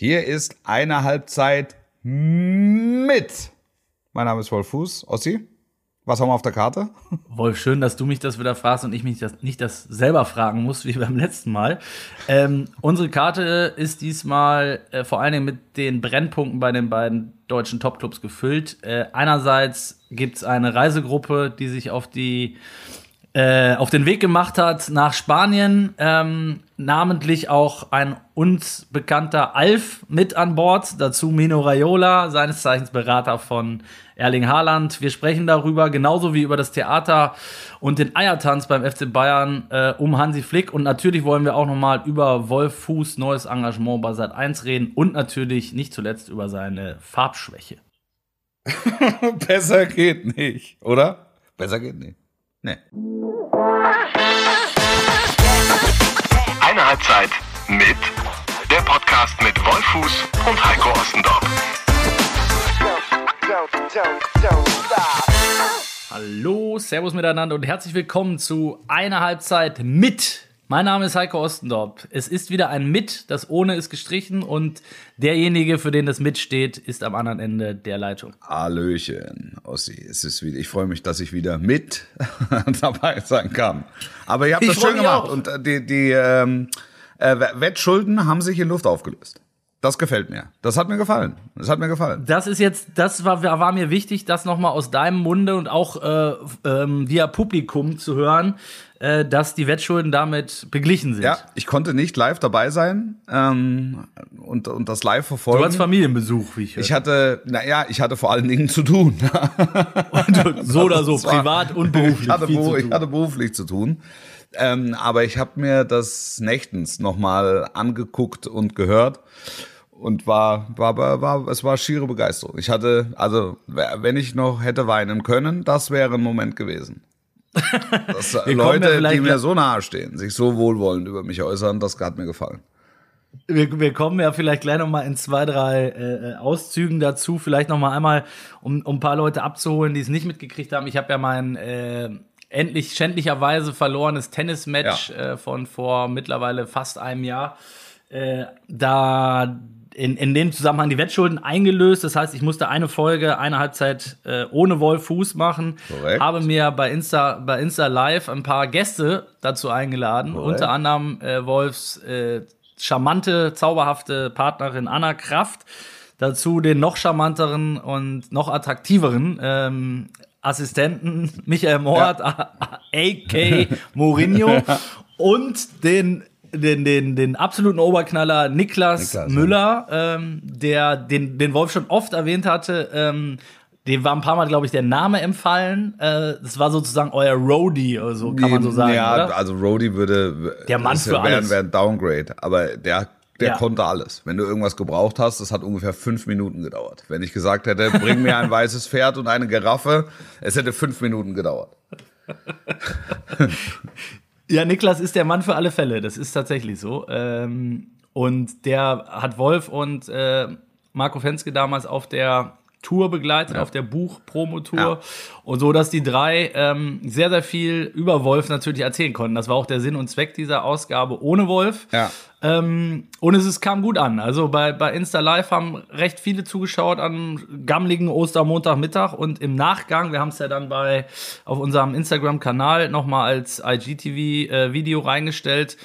Hier ist eine Halbzeit mit. Mein Name ist Wolf Fuß. Ossi, was haben wir auf der Karte? Wolf, schön, dass du mich das wieder fragst und ich mich das, nicht das selber fragen muss, wie beim letzten Mal. Ähm, unsere Karte ist diesmal äh, vor allen Dingen mit den Brennpunkten bei den beiden deutschen Topclubs gefüllt. Äh, einerseits gibt es eine Reisegruppe, die sich auf die äh, auf den Weg gemacht hat nach Spanien. Ähm, namentlich auch ein uns bekannter Alf mit an Bord. Dazu Mino Raiola, seines Zeichens Berater von Erling Haaland. Wir sprechen darüber, genauso wie über das Theater und den Eiertanz beim FC Bayern äh, um Hansi Flick. Und natürlich wollen wir auch nochmal über Wolf Fuß neues Engagement bei Sat 1 reden und natürlich nicht zuletzt über seine Farbschwäche. Besser geht nicht, oder? Besser geht nicht. Nee. Eine Halbzeit mit der Podcast mit Wolfuß und Heiko Ostendorf. Hallo, Servus miteinander und herzlich willkommen zu einer Halbzeit mit mein Name ist Heiko Ostendorp. Es ist wieder ein Mit, das ohne ist gestrichen und derjenige, für den das Mit steht, ist am anderen Ende der Leitung. Hallöchen, Ossi. Es ist wieder, ich freue mich, dass ich wieder mit dabei sein kann. Aber ihr habt ich das schön gemacht auch. und äh, die, die ähm, äh, Wettschulden haben sich in Luft aufgelöst. Das gefällt mir. Das hat mir gefallen. Das hat mir gefallen. Das ist jetzt, das war, war mir wichtig, das nochmal aus deinem Munde und auch äh, ähm, via Publikum zu hören, äh, dass die Wettschulden damit beglichen sind. Ja, ich konnte nicht live dabei sein ähm, und, und das live verfolgen. Du hast Familienbesuch, wie ich höre. Ich hatte, naja, ich hatte vor allen Dingen zu tun. so oder so, privat und beruflich. Ich hatte, ich hatte beruflich zu tun. Ähm, aber ich habe mir das nächtens nochmal angeguckt und gehört und war, war, war, war, es war schiere Begeisterung. Ich hatte, also, wenn ich noch hätte weinen können, das wäre ein Moment gewesen. Dass Leute, ja die mir so nahe stehen, sich so wohlwollend über mich äußern, das hat mir gefallen. Wir, wir kommen ja vielleicht gleich noch mal in zwei, drei äh, Auszügen dazu. Vielleicht noch mal einmal, um, um ein paar Leute abzuholen, die es nicht mitgekriegt haben. Ich habe ja mein äh, endlich schändlicherweise verlorenes Tennismatch ja. äh, von vor mittlerweile fast einem Jahr. Äh, da in, in dem Zusammenhang die Wettschulden eingelöst. Das heißt, ich musste eine Folge, eine Halbzeit äh, ohne Wolf Fuß machen. Korrekt. Habe mir bei Insta, bei Insta Live ein paar Gäste dazu eingeladen. Korrekt. Unter anderem äh, Wolfs äh, charmante, zauberhafte Partnerin Anna Kraft. Dazu den noch charmanteren und noch attraktiveren ähm, Assistenten Michael Mord, ja. a.k. Mourinho und den den, den, den absoluten Oberknaller Niklas, Niklas Müller, ja. ähm, der den, den Wolf schon oft erwähnt hatte. Ähm, dem war ein paar Mal, glaube ich, der Name empfallen. Äh, das war sozusagen euer Roadie, oder so, kann man so sagen. Ja, oder? also Roadie würde der Mann für alles. wäre ein Downgrade, aber der der ja. konnte alles. Wenn du irgendwas gebraucht hast, das hat ungefähr fünf Minuten gedauert. Wenn ich gesagt hätte, bring mir ein weißes Pferd und eine Giraffe, es hätte fünf Minuten gedauert. Ja, Niklas ist der Mann für alle Fälle. Das ist tatsächlich so. Ähm, und der hat Wolf und äh, Marco Fenske damals auf der Tour begleitet, ja. auf der Buch-Promo-Tour. Ja. Und so, dass die drei ähm, sehr, sehr viel über Wolf natürlich erzählen konnten. Das war auch der Sinn und Zweck dieser Ausgabe ohne Wolf. Ja. Ähm, und es, es kam gut an. Also bei, bei Insta Live haben recht viele zugeschaut am gammligen Ostermontagmittag und im Nachgang, wir haben es ja dann bei auf unserem Instagram-Kanal nochmal als IGTV-Video äh, reingestellt,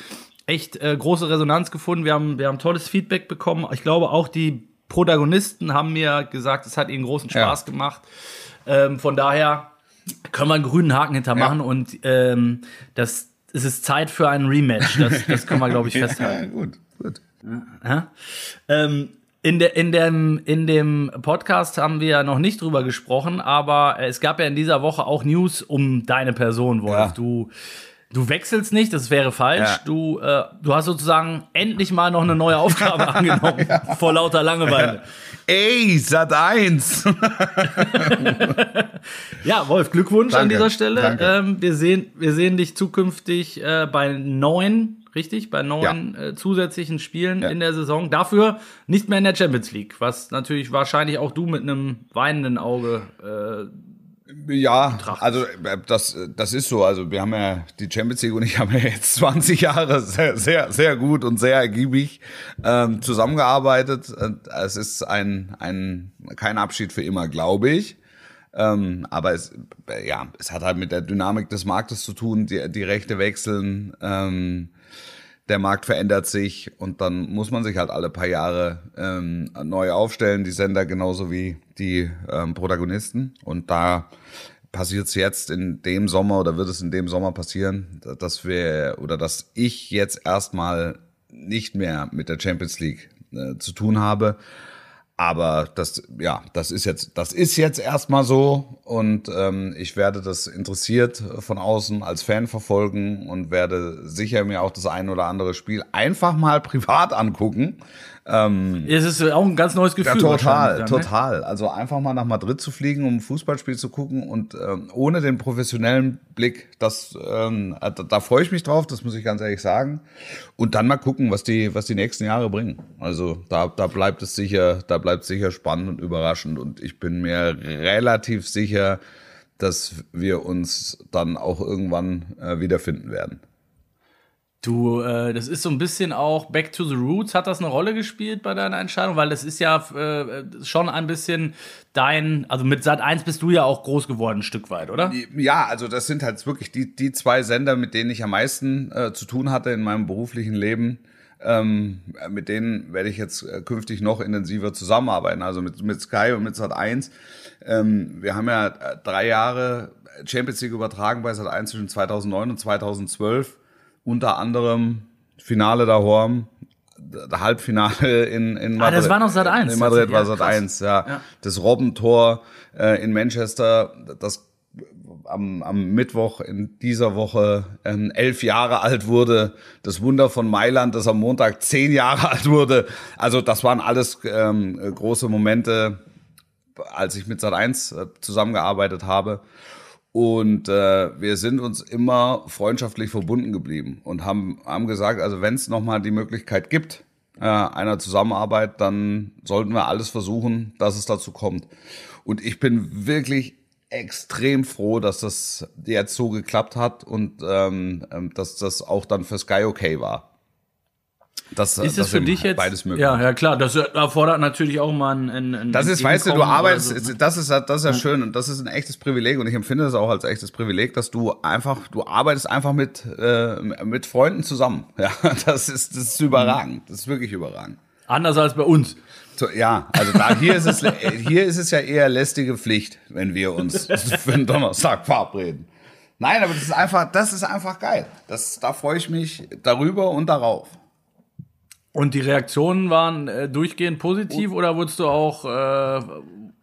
echt äh, große Resonanz gefunden. Wir haben, wir haben tolles Feedback bekommen. Ich glaube auch die Protagonisten haben mir gesagt, es hat ihnen großen Spaß ja. gemacht. Ähm, von daher können wir einen grünen Haken hintermachen ja. und ähm, das, es ist Zeit für ein Rematch. Das, das können wir, glaube ich, festhalten. ja, gut, gut. Ja. Ähm, in, der, in, dem, in dem Podcast haben wir ja noch nicht drüber gesprochen, aber es gab ja in dieser Woche auch News um deine Person, Wolf. Ja. Du Du wechselst nicht, das wäre falsch. Ja. Du, äh, du hast sozusagen endlich mal noch eine neue Aufgabe angenommen, ja. vor lauter Langeweile. Ey, Sat 1! ja, Wolf, Glückwunsch danke, an dieser Stelle. Ähm, wir, sehen, wir sehen dich zukünftig äh, bei neun, richtig? Bei neun äh, zusätzlichen Spielen in der Saison. Dafür nicht mehr in der Champions League, was natürlich wahrscheinlich auch du mit einem weinenden Auge äh, Ja, also äh, das, das ist so. Also wir haben ja die Champions League und ich haben ja jetzt 20 Jahre sehr, sehr, sehr gut und sehr ergiebig ähm, zusammengearbeitet. Es ist ein, ein kein Abschied für immer, glaube ich. Ähm, aber es, ja, es hat halt mit der Dynamik des Marktes zu tun. Die, die Rechte wechseln. Ähm, der Markt verändert sich und dann muss man sich halt alle paar Jahre ähm, neu aufstellen, die Sender genauso wie die ähm, Protagonisten. Und da passiert es jetzt in dem Sommer oder wird es in dem Sommer passieren, dass wir oder dass ich jetzt erstmal nicht mehr mit der Champions League äh, zu tun habe. Aber das, ja, das ist jetzt, das ist jetzt erstmal so. Und ähm, ich werde das interessiert von außen als Fan verfolgen und werde sicher mir auch das ein oder andere Spiel einfach mal privat angucken ähm, es ist auch ein ganz neues Gefühl. Ja, total, dann, ne? total. Also einfach mal nach Madrid zu fliegen, um ein Fußballspiel zu gucken und ähm, ohne den professionellen Blick, das, ähm, da, da freue ich mich drauf, das muss ich ganz ehrlich sagen. Und dann mal gucken, was die, was die nächsten Jahre bringen. Also da, da bleibt es sicher, da bleibt es sicher spannend und überraschend. Und ich bin mir relativ sicher, dass wir uns dann auch irgendwann äh, wiederfinden werden. Du, äh, das ist so ein bisschen auch Back to the Roots. Hat das eine Rolle gespielt bei deiner Entscheidung? Weil das ist ja äh, schon ein bisschen dein, also mit Sat 1 bist du ja auch groß geworden, ein Stück weit, oder? Ja, also das sind halt wirklich die, die zwei Sender, mit denen ich am meisten äh, zu tun hatte in meinem beruflichen Leben. Ähm, mit denen werde ich jetzt äh, künftig noch intensiver zusammenarbeiten, also mit, mit Sky und mit Sat 1. Ähm, wir haben ja äh, drei Jahre Champions League übertragen bei Sat 1 zwischen 2009 und 2012 unter anderem Finale da Horm, Halbfinale in, in Madrid. Ah, das war noch Sat 1. In Madrid war Sat 1, ja. ja. Das Robbentor äh, in Manchester, das am, am Mittwoch in dieser Woche ähm, elf Jahre alt wurde. Das Wunder von Mailand, das am Montag zehn Jahre alt wurde. Also das waren alles ähm, große Momente, als ich mit Sat 1 äh, zusammengearbeitet habe. Und äh, wir sind uns immer freundschaftlich verbunden geblieben und haben, haben gesagt, also wenn es nochmal die Möglichkeit gibt, äh, einer Zusammenarbeit, dann sollten wir alles versuchen, dass es dazu kommt. Und ich bin wirklich extrem froh, dass das jetzt so geklappt hat und ähm, ähm dass das auch dann für Sky okay war. Das, ist das für dich jetzt beides möglich. Ja, ja klar. Das erfordert natürlich auch mal ein. ein, das ist, weißt du, du arbeitest. So, ne? Das ist, das ist ja schön und das ist ein echtes Privileg und ich empfinde das auch als echtes Privileg, dass du einfach, du arbeitest einfach mit äh, mit Freunden zusammen. Ja, das ist, das ist überragend. Das ist wirklich überragend. Anders als bei uns. So, ja, also da hier ist es hier ist es ja eher lästige Pflicht, wenn wir uns für den Donnerstag verabreden. Nein, aber das ist einfach, das ist einfach geil. Das, da freue ich mich darüber und darauf. Und die Reaktionen waren äh, durchgehend positiv oder wurdest du auch äh,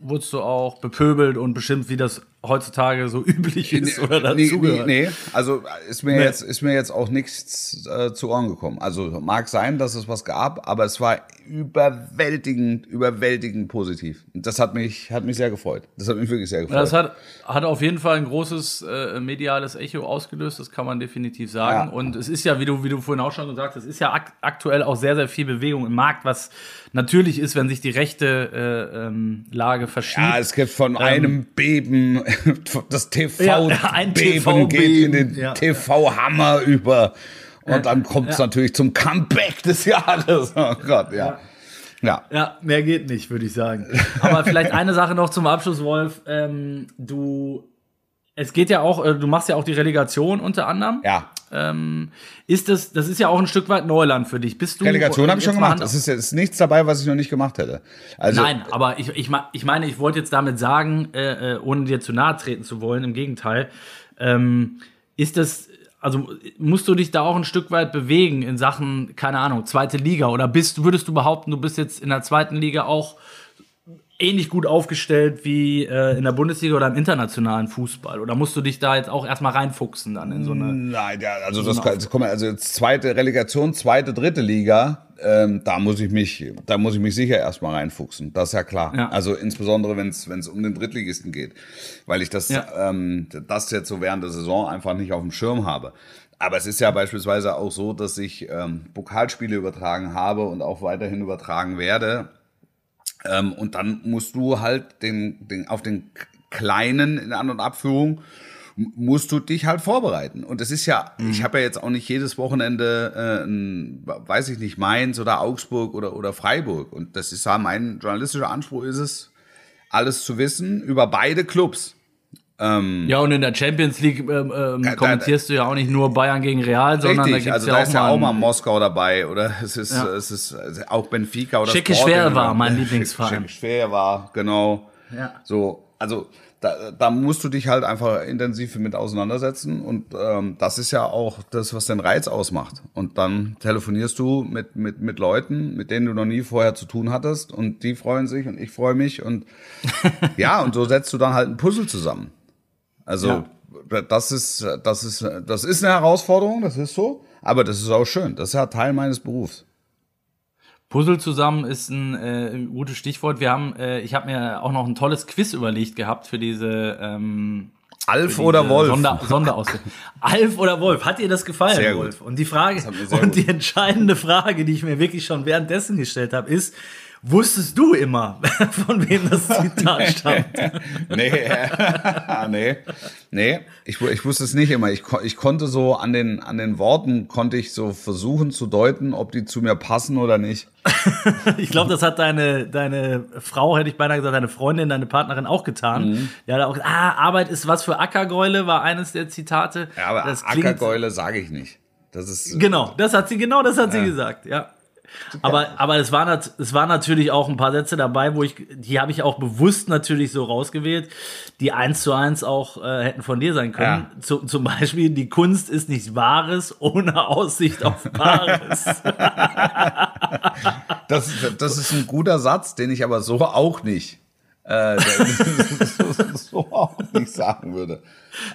wurdest du auch bepöbelt und beschimpft, wie das heutzutage so üblich ist nee, oder dazugehört? Nee, nee, also ist mir nee. jetzt ist mir jetzt auch nichts äh, zu Ohren gekommen. Also mag sein, dass es was gab, aber es war überwältigend, überwältigend positiv. Das hat mich hat mich sehr gefreut. Das hat mich wirklich sehr gefreut. Das hat hat auf jeden Fall ein großes äh, mediales Echo ausgelöst. Das kann man definitiv sagen. Ja. Und es ist ja, wie du wie du vorhin auch schon gesagt hast, es ist ja ak aktuell auch sehr sehr viel Bewegung im Markt, was natürlich ist, wenn sich die rechte äh, ähm, Lage verschiebt. Ja, es gibt von ähm, einem Beben das TV-Beben ja, TV geht in den ja. TV-Hammer über. Und dann kommt es natürlich zum Comeback des Jahres. Oh Gott, ja. Ja. Ja, mehr geht nicht, würde ich sagen. Aber vielleicht eine Sache noch zum Abschluss, Wolf. Ähm, du, es geht ja auch, äh, du machst ja auch die Relegation unter anderem. Ja. Ähm, ist das, das ist ja auch ein Stück weit Neuland für dich. Bist du Relegation habe ich schon gemacht. Es ist, ist nichts dabei, was ich noch nicht gemacht hätte. Also, Nein, aber ich, ich, ich meine, ich wollte jetzt damit sagen, äh, äh, ohne dir zu nahe treten zu wollen, im Gegenteil, ähm, ist das, also musst du dich da auch ein Stück weit bewegen in Sachen, keine Ahnung, zweite Liga oder bist, würdest du behaupten, du bist jetzt in der zweiten Liga auch ähnlich gut aufgestellt wie äh, in der Bundesliga oder im internationalen Fußball? Oder musst du dich da jetzt auch erstmal reinfuchsen dann in so eine. Nein, ja, also so das kann, komm, also jetzt zweite Relegation, zweite, dritte Liga, ähm, da muss ich mich, da muss ich mich sicher erstmal reinfuchsen. Das ist ja klar. Ja. Also insbesondere wenn es wenn es um den Drittligisten geht, weil ich das ja. ähm, das jetzt so während der Saison einfach nicht auf dem Schirm habe. Aber es ist ja beispielsweise auch so, dass ich ähm, Pokalspiele übertragen habe und auch weiterhin übertragen werde ähm, und dann musst du halt den, den, auf den kleinen in An- und Abführung musst du dich halt vorbereiten. Und es ist ja, mhm. ich habe ja jetzt auch nicht jedes Wochenende, äh, ein, weiß ich nicht, Mainz oder Augsburg oder, oder Freiburg. Und das ist ja mein journalistischer Anspruch ist es, alles zu wissen über beide Clubs. Ähm, ja, und in der Champions League ähm, ähm, kommentierst da, du ja auch nicht nur Bayern gegen Real, richtig, sondern da gibt also ja da auch ist ja auch mal Moskau dabei oder es ist, ja. es ist auch Benfica oder Schicke Schwer war mein Lieblingsverein. Schicke Schwer war, genau. Ja. So, also da, da musst du dich halt einfach intensiv mit auseinandersetzen und ähm, das ist ja auch das, was den Reiz ausmacht. Und dann telefonierst du mit, mit, mit Leuten, mit denen du noch nie vorher zu tun hattest und die freuen sich und ich freue mich und ja, und so setzt du dann halt ein Puzzle zusammen. Also ja. das ist, das ist, das ist eine Herausforderung, das ist so, aber das ist auch schön. Das ist ja Teil meines Berufs. Puzzle zusammen ist ein äh, gutes Stichwort. Wir haben, äh, ich habe mir auch noch ein tolles Quiz überlegt gehabt für diese ähm, Alf für oder Wolf? Sonder, Sonderausgabe. Alf oder Wolf? Hat dir das gefallen, sehr Wolf? Gut. Und die Frage und die entscheidende Frage, die ich mir wirklich schon währenddessen gestellt habe, ist: Wusstest du immer, von wem das Zitat stammt? nee, nee, nee, ich, ich wusste es nicht immer. Ich, ich konnte so an den, an den Worten, konnte ich so versuchen zu deuten, ob die zu mir passen oder nicht. ich glaube, das hat deine, deine Frau, hätte ich beinahe gesagt, deine Freundin, deine Partnerin auch getan. Mhm. Ja, auch, ah, Arbeit ist was für Ackergäule, war eines der Zitate. Ja, aber das Ackergäule sage ich nicht. Das ist, genau, das hat sie, genau das hat ja. sie gesagt, ja. Aber, aber es, war, es war natürlich auch ein paar Sätze dabei, wo ich, die habe ich auch bewusst natürlich so rausgewählt, die eins zu eins auch äh, hätten von dir sein können. Ja. Zu, zum Beispiel, die Kunst ist nichts Wahres ohne Aussicht auf Wahres. das, das ist ein guter Satz, den ich aber so auch nicht äh, so, so auch nicht sagen würde.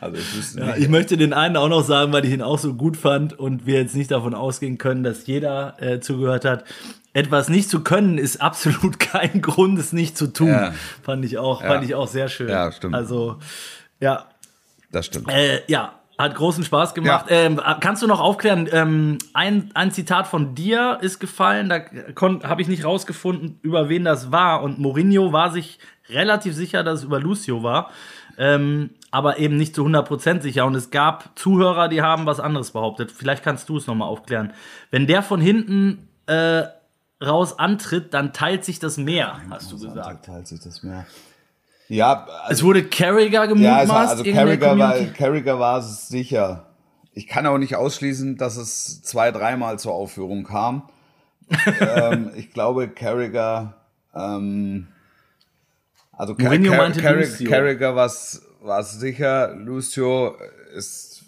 Also ich, ja, ich möchte den einen auch noch sagen, weil ich ihn auch so gut fand und wir jetzt nicht davon ausgehen können, dass jeder äh, zugehört hat. Etwas nicht zu können ist absolut kein Grund, es nicht zu tun. Ja. Fand ich auch, ja. fand ich auch sehr schön. Ja, stimmt. Also ja, das stimmt. Äh, ja, hat großen Spaß gemacht. Ja. Ähm, kannst du noch aufklären? Ähm, ein, ein Zitat von dir ist gefallen, da habe ich nicht rausgefunden, über wen das war. Und Mourinho war sich relativ sicher, dass es über Lucio war. Ähm, aber eben nicht zu 100% sicher. Und es gab Zuhörer, die haben was anderes behauptet. Vielleicht kannst du es nochmal aufklären. Wenn der von hinten äh, raus antritt, dann teilt sich das Meer, hast du gesagt. Teilt sich das Meer. Ja, also, es wurde Carragher gemutmaßt. Ja, also Carragher war, Carragher war es sicher. Ich kann auch nicht ausschließen, dass es zwei, dreimal zur Aufführung kam. ähm, ich glaube, Carragher, ähm, also Mourinho Car meinte Car Carragher war es sicher. Lucio ist,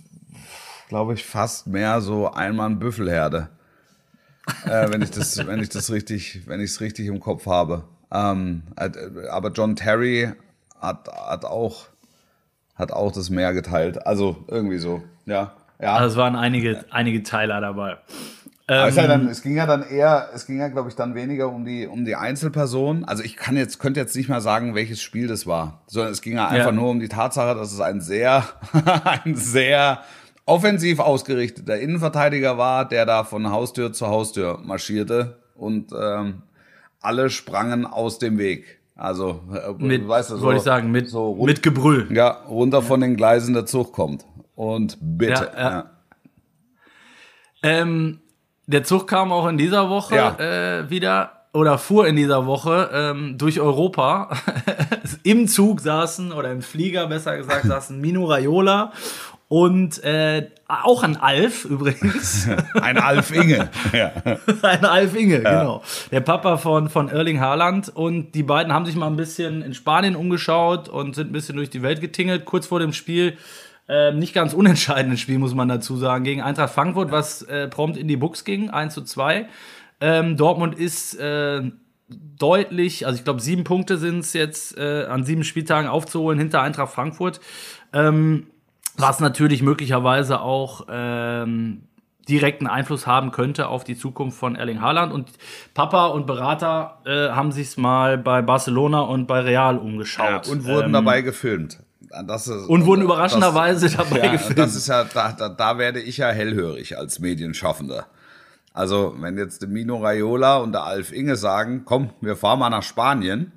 glaube ich, fast mehr so Einmann-Büffelherde. äh, wenn ich das, wenn ich das richtig, wenn ich es richtig im Kopf habe. Ähm, aber John Terry hat, hat auch, hat auch das Meer geteilt. Also irgendwie so, ja. Ja. Also es waren einige, einige Teiler dabei. Ähm, ja dann, es ging ja dann eher, es ging ja, glaube ich, dann weniger um die, um die Einzelperson. Also ich kann jetzt, könnte jetzt nicht mal sagen, welches Spiel das war, sondern es ging ja einfach ja. nur um die Tatsache, dass es ein sehr, ein sehr offensiv ausgerichteter Innenverteidiger war, der da von Haustür zu Haustür marschierte und ähm, alle sprangen aus dem Weg. Also, äh, mit, weißt du, so, wollte ich sagen, mit, so rund, mit Gebrüll. Ja, runter von den Gleisen der Zug kommt. Und bitte. Ja, ja. Ähm, der Zug kam auch in dieser Woche ja. äh, wieder oder fuhr in dieser Woche ähm, durch Europa. Im Zug saßen oder im Flieger besser gesagt saßen Mino Raiola und äh, auch ein Alf übrigens. ein Alf Inge. Ja. ein Alf Inge, ja. genau. Der Papa von, von Erling Haaland. Und die beiden haben sich mal ein bisschen in Spanien umgeschaut und sind ein bisschen durch die Welt getingelt. Kurz vor dem Spiel äh, nicht ganz unentscheidendes Spiel, muss man dazu sagen, gegen Eintracht Frankfurt, was äh, prompt in die Buchs ging, 1 zu 2. Ähm, Dortmund ist äh, deutlich, also ich glaube, sieben Punkte sind es jetzt äh, an sieben Spieltagen aufzuholen hinter Eintracht Frankfurt. Ähm, was natürlich möglicherweise auch ähm, direkten Einfluss haben könnte auf die Zukunft von Erling Haaland. Und Papa und Berater äh, haben sich's mal bei Barcelona und bei Real umgeschaut. Ja, und wurden ähm, dabei gefilmt. Das ist, und wurden überraschenderweise dabei ja, gefilmt. Das ist ja, da, da, da werde ich ja hellhörig als Medienschaffender. Also, wenn jetzt der Mino Raiola und der Alf Inge sagen, komm, wir fahren mal nach Spanien,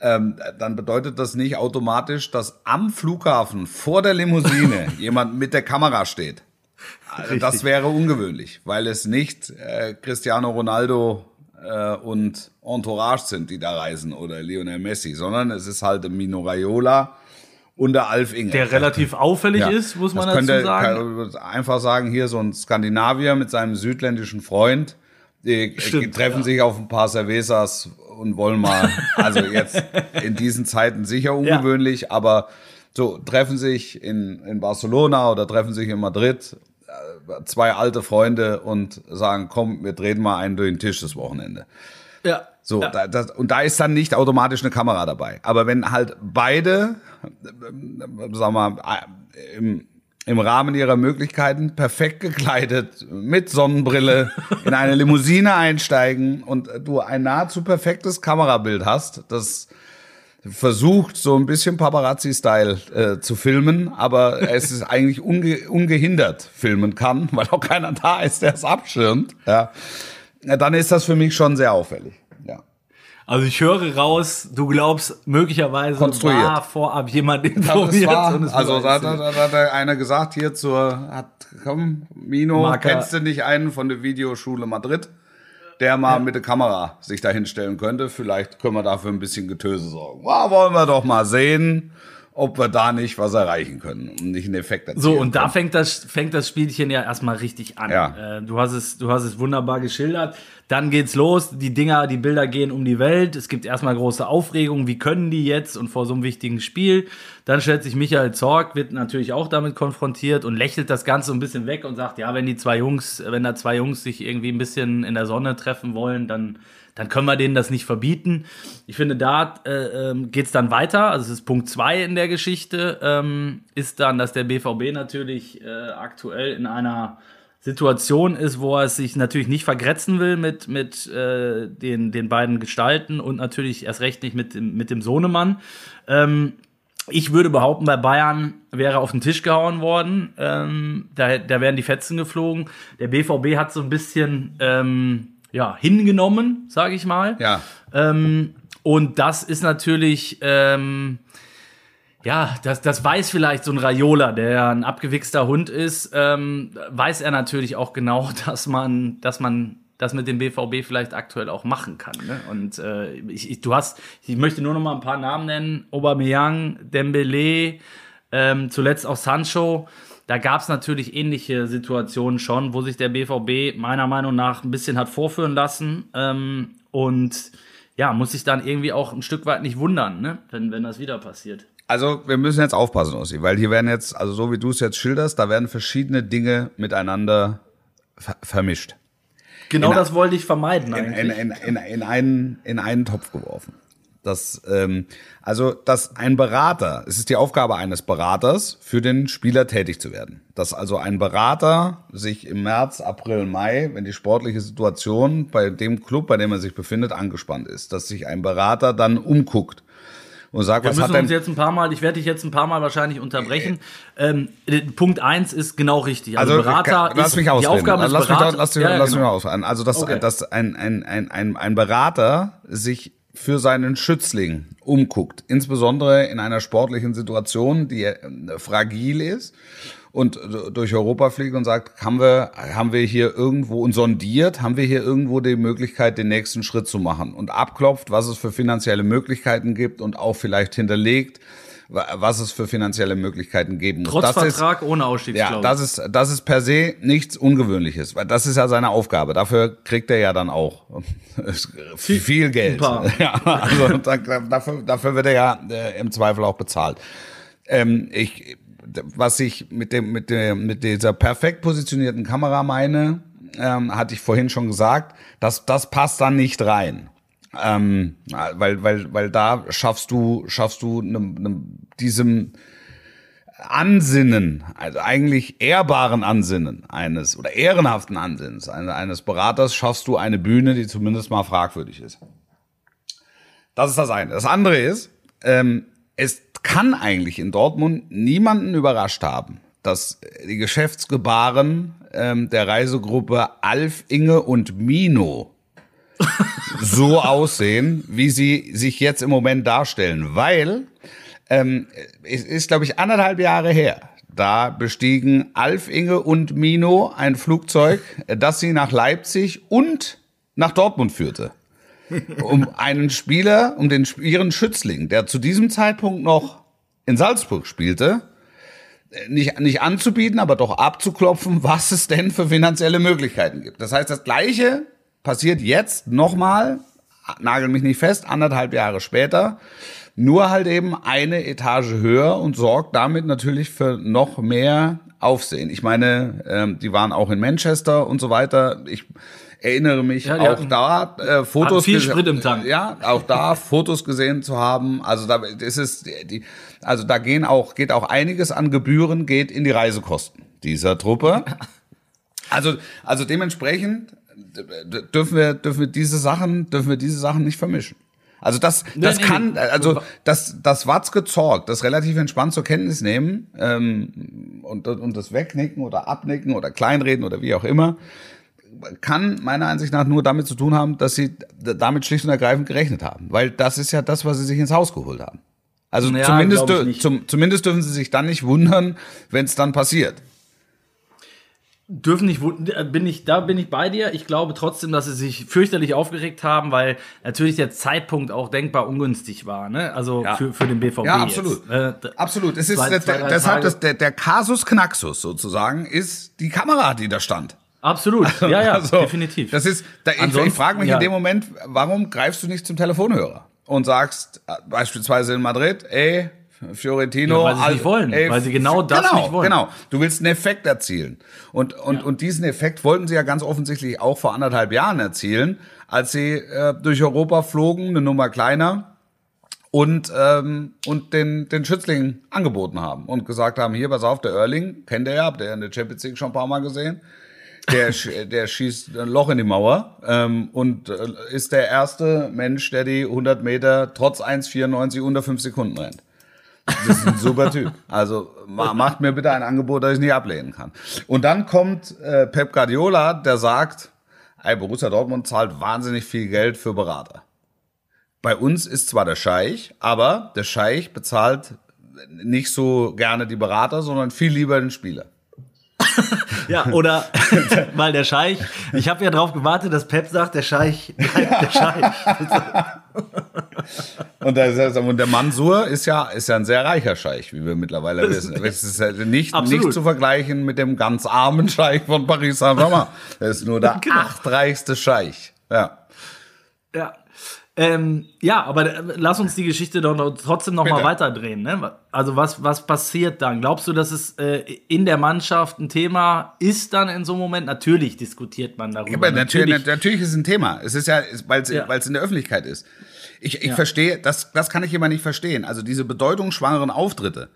ähm, dann bedeutet das nicht automatisch, dass am Flughafen vor der Limousine jemand mit der Kamera steht. Also das wäre ungewöhnlich, weil es nicht äh, Cristiano Ronaldo äh, und Entourage sind, die da reisen oder Lionel Messi, sondern es ist halt Mino Raiola und der Alf Inge. Der relativ auffällig Ja. ist, muss man das dazu könnte, sagen. Kann, einfach sagen, hier so ein Skandinavier mit seinem südländischen Freund, die Stimmt, treffen ja. sich auf ein paar Cervezas und wollen mal, also jetzt in diesen Zeiten sicher ungewöhnlich, aber so treffen sich in, in Barcelona oder treffen sich in Madrid äh, zwei alte Freunde und sagen, komm, wir drehen mal einen durch den Tisch das Wochenende. Ja. So, ja. da, das, und da ist dann nicht automatisch eine Kamera dabei. Aber wenn halt beide, äh, sagen wir mal, äh, im, im Rahmen ihrer Möglichkeiten perfekt gekleidet, mit Sonnenbrille, in eine Limousine einsteigen und du ein nahezu perfektes Kamerabild hast, das versucht, so ein bisschen Paparazzi-Style äh, zu filmen, aber es ist eigentlich unge ungehindert filmen kann, weil auch keiner da ist, der es abschirmt, Ja, dann ist das für mich schon sehr auffällig. Ja. Also ich höre raus, du glaubst möglicherweise Konstruiert. war vorab jemand informiert. war, und es also da, da, da, da hat einer gesagt hier zur, hat, komm, Mino, Marker. kennst du nicht einen von der Videoschule Madrid, der mal mit der Kamera sich da hinstellen könnte? Vielleicht können wir dafür ein bisschen Getöse sorgen. Ja, wollen wir doch mal sehen, ob wir da nicht was erreichen können und nicht einen Effekt erzielen So, und da können. fängt das, fängt das Spielchen ja erstmal richtig an. Ja. Äh, du, hast es, du hast es wunderbar geschildert. Dann geht's los. Die Dinger, die Bilder gehen um die Welt. Es gibt erstmal große Aufregung. Wie können die jetzt? Und vor so einem wichtigen Spiel. Dann stellt sich Michael Zorg, wird natürlich auch damit konfrontiert und lächelt das Ganze so ein bisschen weg und sagt, ja, wenn die zwei Jungs, wenn da zwei Jungs sich irgendwie ein bisschen in der Sonne treffen wollen, dann dann können wir denen das nicht verbieten. Ich finde, da äh, ähm, geht es dann weiter. Also es ist Punkt zwei in der Geschichte, ähm, ist dann, dass der BVB natürlich äh, aktuell in einer Situation ist, wo er sich natürlich nicht vergrätzen will mit, mit äh, den, den beiden Gestalten und natürlich erst recht nicht mit dem, mit dem Sohnemann. Ähm, ich würde behaupten, bei Bayern wäre auf den Tisch gehauen worden. Ähm, da, da wären die Fetzen geflogen. Der BVB hat so ein bisschen ähm, ja, hingenommen, sage ich mal. Ja. Ähm, und das ist natürlich, ähm, ja, das, das weiß vielleicht so ein Raiola, der ja ein abgewichster Hund ist, ähm, weiß er natürlich auch genau, dass man, dass man das mit dem BVB vielleicht aktuell auch machen kann. Ne? Und äh, ich, ich, du hast, ich möchte nur noch mal ein paar Namen nennen: Aubameyang, Dembele, ähm, zuletzt auch Sancho. Da gab es natürlich ähnliche Situationen schon, wo sich der BVB meiner Meinung nach ein bisschen hat vorführen lassen ähm, und ja, muss sich dann irgendwie auch ein Stück weit nicht wundern, ne? wenn, wenn das wieder passiert. Also wir müssen jetzt aufpassen, Ossi, weil hier werden jetzt, also so wie du es jetzt schilderst, da werden verschiedene Dinge miteinander ver vermischt. Genau In- das wollte ich vermeiden in, in, in, in, einen, in einen Topf geworfen. Das, ähm, also, dass ein Berater, es ist die Aufgabe eines Beraters, für den Spieler tätig zu werden. Dass also ein Berater sich im März, April, Mai, wenn die sportliche Situation bei dem Club, bei dem er sich befindet, angespannt ist, dass sich ein Berater dann umguckt und sagt, Wir was hat müssen denn uns jetzt ein paar Mal, ich werde dich jetzt ein paar Mal wahrscheinlich unterbrechen. Ähm, äh, Punkt eins ist genau richtig. Also, Also Berater lass ist mich die ausreden. Aufgabe des lass mich, Beraters. lass, mich- Ja, ja, lass mich genau. mal ausreden. Also dass, Okay. dass ein, ein, ein, ein, ein Berater sich für seinen Schützling umguckt, insbesondere in einer sportlichen Situation, die äh, fragil ist und durch Europa fliegt und sagt, haben wir, haben wir hier irgendwo und sondiert, haben wir hier irgendwo die Möglichkeit, den nächsten Schritt zu machen? Und abklopft, was es für finanzielle Möglichkeiten gibt und auch vielleicht hinterlegt, was es für finanzielle Möglichkeiten geben muss. Trotz Das ist- Vertrag ohne ja, Ausstiegsklausel. das ist, das ist per se nichts Ungewöhnliches, weil das ist ja seine Aufgabe. Dafür kriegt er ja dann auch viel Geld. paar. Ja, also da- dafür, dafür wird er ja äh, im Zweifel auch bezahlt. Ähm, ich, was ich mit dem, mit der, mit dieser perfekt positionierten Kamera meine, ähm, hatte ich vorhin schon gesagt, dass das passt dann nicht rein. Ähm, weil, weil, weil da schaffst du, schaffst du nem, nem, diesem Ansinnen, also eigentlich ehrbaren Ansinnen eines oder ehrenhaften Ansinnens eines, eines Beraters schaffst du eine Bühne, die zumindest mal fragwürdig ist. Das ist das eine. Das andere ist, ähm, es kann eigentlich in Dortmund niemanden überrascht haben, dass die Geschäftsgebaren ähm, der Reisegruppe Alf, Inge und Mino so aussehen, wie sie sich jetzt im Moment darstellen, weil ähm, es ist, glaube ich, anderthalb Jahre her. Da bestiegen Alf, Inge und Mino ein Flugzeug, das sie nach Leipzig und nach Dortmund führte. Um einen Spieler, um den ihren Schützling, der zu diesem Zeitpunkt noch in Salzburg spielte, nicht, nicht anzubieten, aber doch abzuklopfen, was es denn für finanzielle Möglichkeiten gibt. Das heißt, das Gleiche passiert jetzt nochmal, nagel mich nicht fest, anderthalb Jahre später, nur halt eben eine Etage höher und sorgt damit natürlich für noch mehr Aufsehen. Ich meine, ähm, die waren auch in Manchester und so weiter. Ich erinnere mich Ja, auch hatten- da äh, Fotos viel Sprit im Tank. Ja, auch da Fotos gesehen zu haben. Also da ist es die, also da gehen auch geht auch einiges an Gebühren geht in die Reisekosten dieser Truppe. Also also dementsprechend dürfen wir dürfen wir diese Sachen dürfen wir diese Sachen nicht vermischen. Also das, das nee, kann, also das, das Watzke Zorg, das relativ entspannt zur Kenntnis nehmen ähm, und, und das wegnicken oder abnicken oder kleinreden oder wie auch immer, kann meiner Ansicht nach nur damit zu tun haben, dass sie damit schlicht und ergreifend gerechnet haben. Weil das ist ja das, was sie sich ins Haus geholt haben. Also Ja, zumindest, zum, zumindest dürfen sie sich dann nicht wundern, wenn es dann passiert. Dürfen nicht, äh, bin ich, da bin ich bei dir. Ich glaube trotzdem, dass sie sich fürchterlich aufgeregt haben, weil natürlich der Zeitpunkt auch denkbar ungünstig war, ne? Also Ja. für, für den BVB. Ja, absolut. Äh, Absolut. Es ist Zwei- zwei, der, deshalb das, der, der Kasus Knaxus sozusagen ist die Kamera, die da stand. Absolut. Ja, ja, Also, definitiv. Das ist, da, ich, ich frage mich ja. in dem Moment, warum greifst du nicht zum Telefonhörer und sagst äh, beispielsweise in Madrid, ey, Fiorentino, Ja, weil sie es Al- nicht wollen, weil sie genau das genau, nicht wollen. Genau, du willst einen Effekt erzielen. Und, und, und diesen Effekt wollten sie ja ganz offensichtlich auch vor anderthalb Jahren erzielen, als sie äh, durch Europa flogen, eine Nummer kleiner und, ähm, und den, den Schützling angeboten haben und gesagt haben, hier, pass auf, der Erling, kennt ihr ja, habt ihr ja in der Champions League schon ein paar Mal gesehen, der, der schießt ein Loch in die Mauer ähm, und äh, ist der erste Mensch, der die 100 Meter trotz 1,94 unter 5 Sekunden rennt. Das ist ein super Typ. Also ma, macht mir bitte ein Angebot, das ich nicht ablehnen kann. Und dann kommt äh, Pep Guardiola, der sagt, ey, Borussia Dortmund zahlt wahnsinnig viel Geld für Berater. Bei uns ist zwar der Scheich, aber der Scheich bezahlt nicht so gerne die Berater, sondern viel lieber den Spieler. Ja, oder weil der Scheich, ich habe ja drauf gewartet, dass Pep sagt, der Scheich bleibt der Scheich. Und der, und der Mansur ist ja, ist ja ein sehr reicher Scheich, wie wir mittlerweile wissen. Es ist nicht, Absolut. nicht zu vergleichen mit dem ganz armen Scheich von Paris Saint-Germain. Er ist nur der Genau. achtreichste Scheich. Ja. Ja. Ähm, ja, aber äh, lass uns die Geschichte doch noch, trotzdem noch mal Bitte. weiterdrehen. Ne? Also was, was passiert dann? Glaubst du, dass es äh, in der Mannschaft ein Thema ist dann in so einem Moment? Natürlich diskutiert man darüber. Aber natürlich, natürlich ist es ein Thema. Es ist ja, weil es Ja. in der Öffentlichkeit ist. Ich, ich Ja. verstehe, das, das kann ich immer nicht verstehen. Also diese bedeutungsschwangeren Auftritte.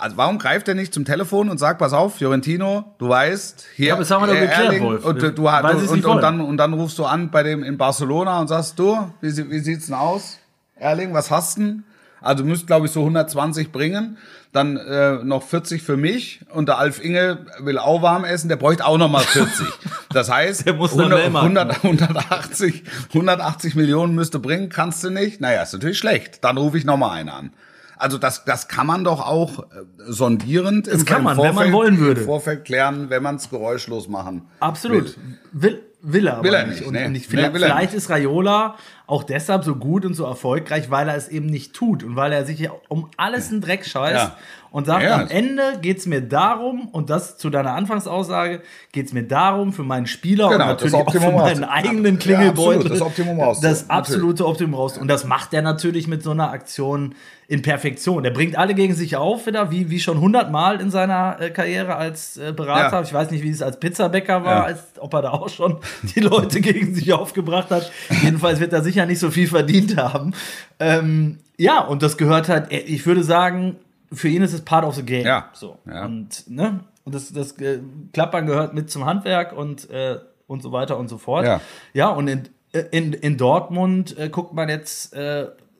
Also warum greift er nicht zum Telefon und sagt, pass auf, Fiorentino, du weißt, hier, Ja, aber das haben wir doch geklärt, Erling, Wolf. Und, du, Weil und, dann, und dann rufst du an bei dem in Barcelona und sagst, du, wie, wie sieht's denn aus? Erling, was hast denn? Also du müsst, glaube ich, so 120 bringen, dann äh, noch 40 für mich und der Alf Inge will auch warm essen, der bräuchte auch noch mal 40. Das heißt, Der muss dann 100, mehr machen. 100, 180, 180 Millionen müsste bringen, kannst du nicht? Naja, ist natürlich schlecht. Dann rufe ich noch mal einen an. Also das, das kann man doch auch äh, sondierend im, kann man, wenn man Vorfeld- wollen würde. im Vorfeld klären, wenn man es geräuschlos machen Absolut. will. Will, will er aber Will er nicht. nicht, Und, nee. und ich, Nee, vielleicht, er vielleicht nicht. ist Raiola auch deshalb so gut und so erfolgreich, weil er es eben nicht tut und weil er sich ja um alles einen Dreck scheißt Ja. und sagt, Ja. am Ende geht's mir darum, und das zu deiner Anfangsaussage, geht's mir darum, für meinen Spieler Genau, und natürlich das auch für meinen raus- eigenen Ja, Klingelbeutel. absolut, das Optimum rauszuholen, Das absolute Optimum raus. Und das macht er natürlich mit so einer Aktion in Perfektion. Der bringt alle gegen sich auf wieder, wie, wie schon hundertmal in seiner äh, Karriere als äh, Berater. Ja. Ich weiß nicht, wie es als Pizzabäcker war, Ja. als, ob er da auch schon die Leute gegen sich aufgebracht hat. Jedenfalls wird er sicher nicht so viel verdient haben. Ähm, ja, und das gehört halt, äh, ich würde sagen, für ihn ist es part of the game. Ja. So. Ja. Und, ne? und das, das äh, Klappern gehört mit zum Handwerk und, äh, und so weiter und so fort. Ja. Ja, und in, in, in Dortmund äh, guckt man jetzt.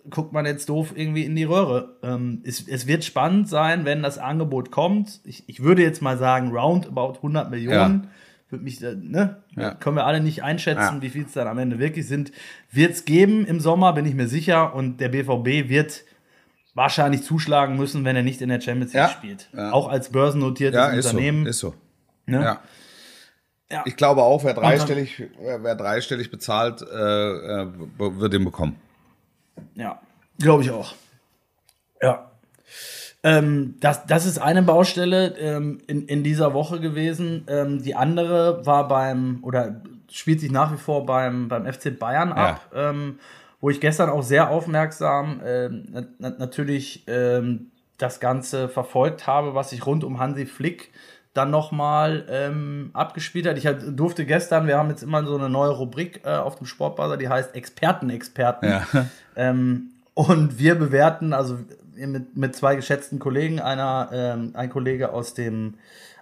Guckt man jetzt doof irgendwie in die Röhre. Ähm, es, es wird spannend sein, wenn das Angebot kommt. Ich, ich würde jetzt mal sagen, roundabout 100 Millionen Würde mich, äh, ne? Ja. Können wir alle nicht einschätzen, Ja. wie viel es dann am Ende wirklich sind. Wird es geben im Sommer, bin ich mir sicher. Und der BVB wird wahrscheinlich zuschlagen müssen, wenn er nicht in der Champions League Ja. spielt. Ja. Auch als börsennotiertes Ja, ist so. Unternehmen. Ist so. ne? Ja. Ja. Ich glaube auch, wer dreistellig, wer, wer dreistellig bezahlt, äh, äh, wird den bekommen. Ja, glaube ich auch. Ja. Ähm, das, das ist eine Baustelle ähm, in, in dieser Woche gewesen. Ähm, die andere war beim, oder spielt sich nach wie vor beim, beim FC Bayern ab, ähm, wo ich gestern auch sehr aufmerksam ähm, na, na, natürlich ähm, das Ganze verfolgt habe, was sich rund um Hansi Flick dann nochmal ähm, abgespielt hat. Ich hat, durfte gestern, wir haben jetzt immer so eine neue Rubrik äh, auf dem Sportbuzzer, die heißt Experten, Experten. Ja. Ähm, und wir bewerten, also mit, mit zwei geschätzten Kollegen, einer, ähm, ein Kollege aus dem,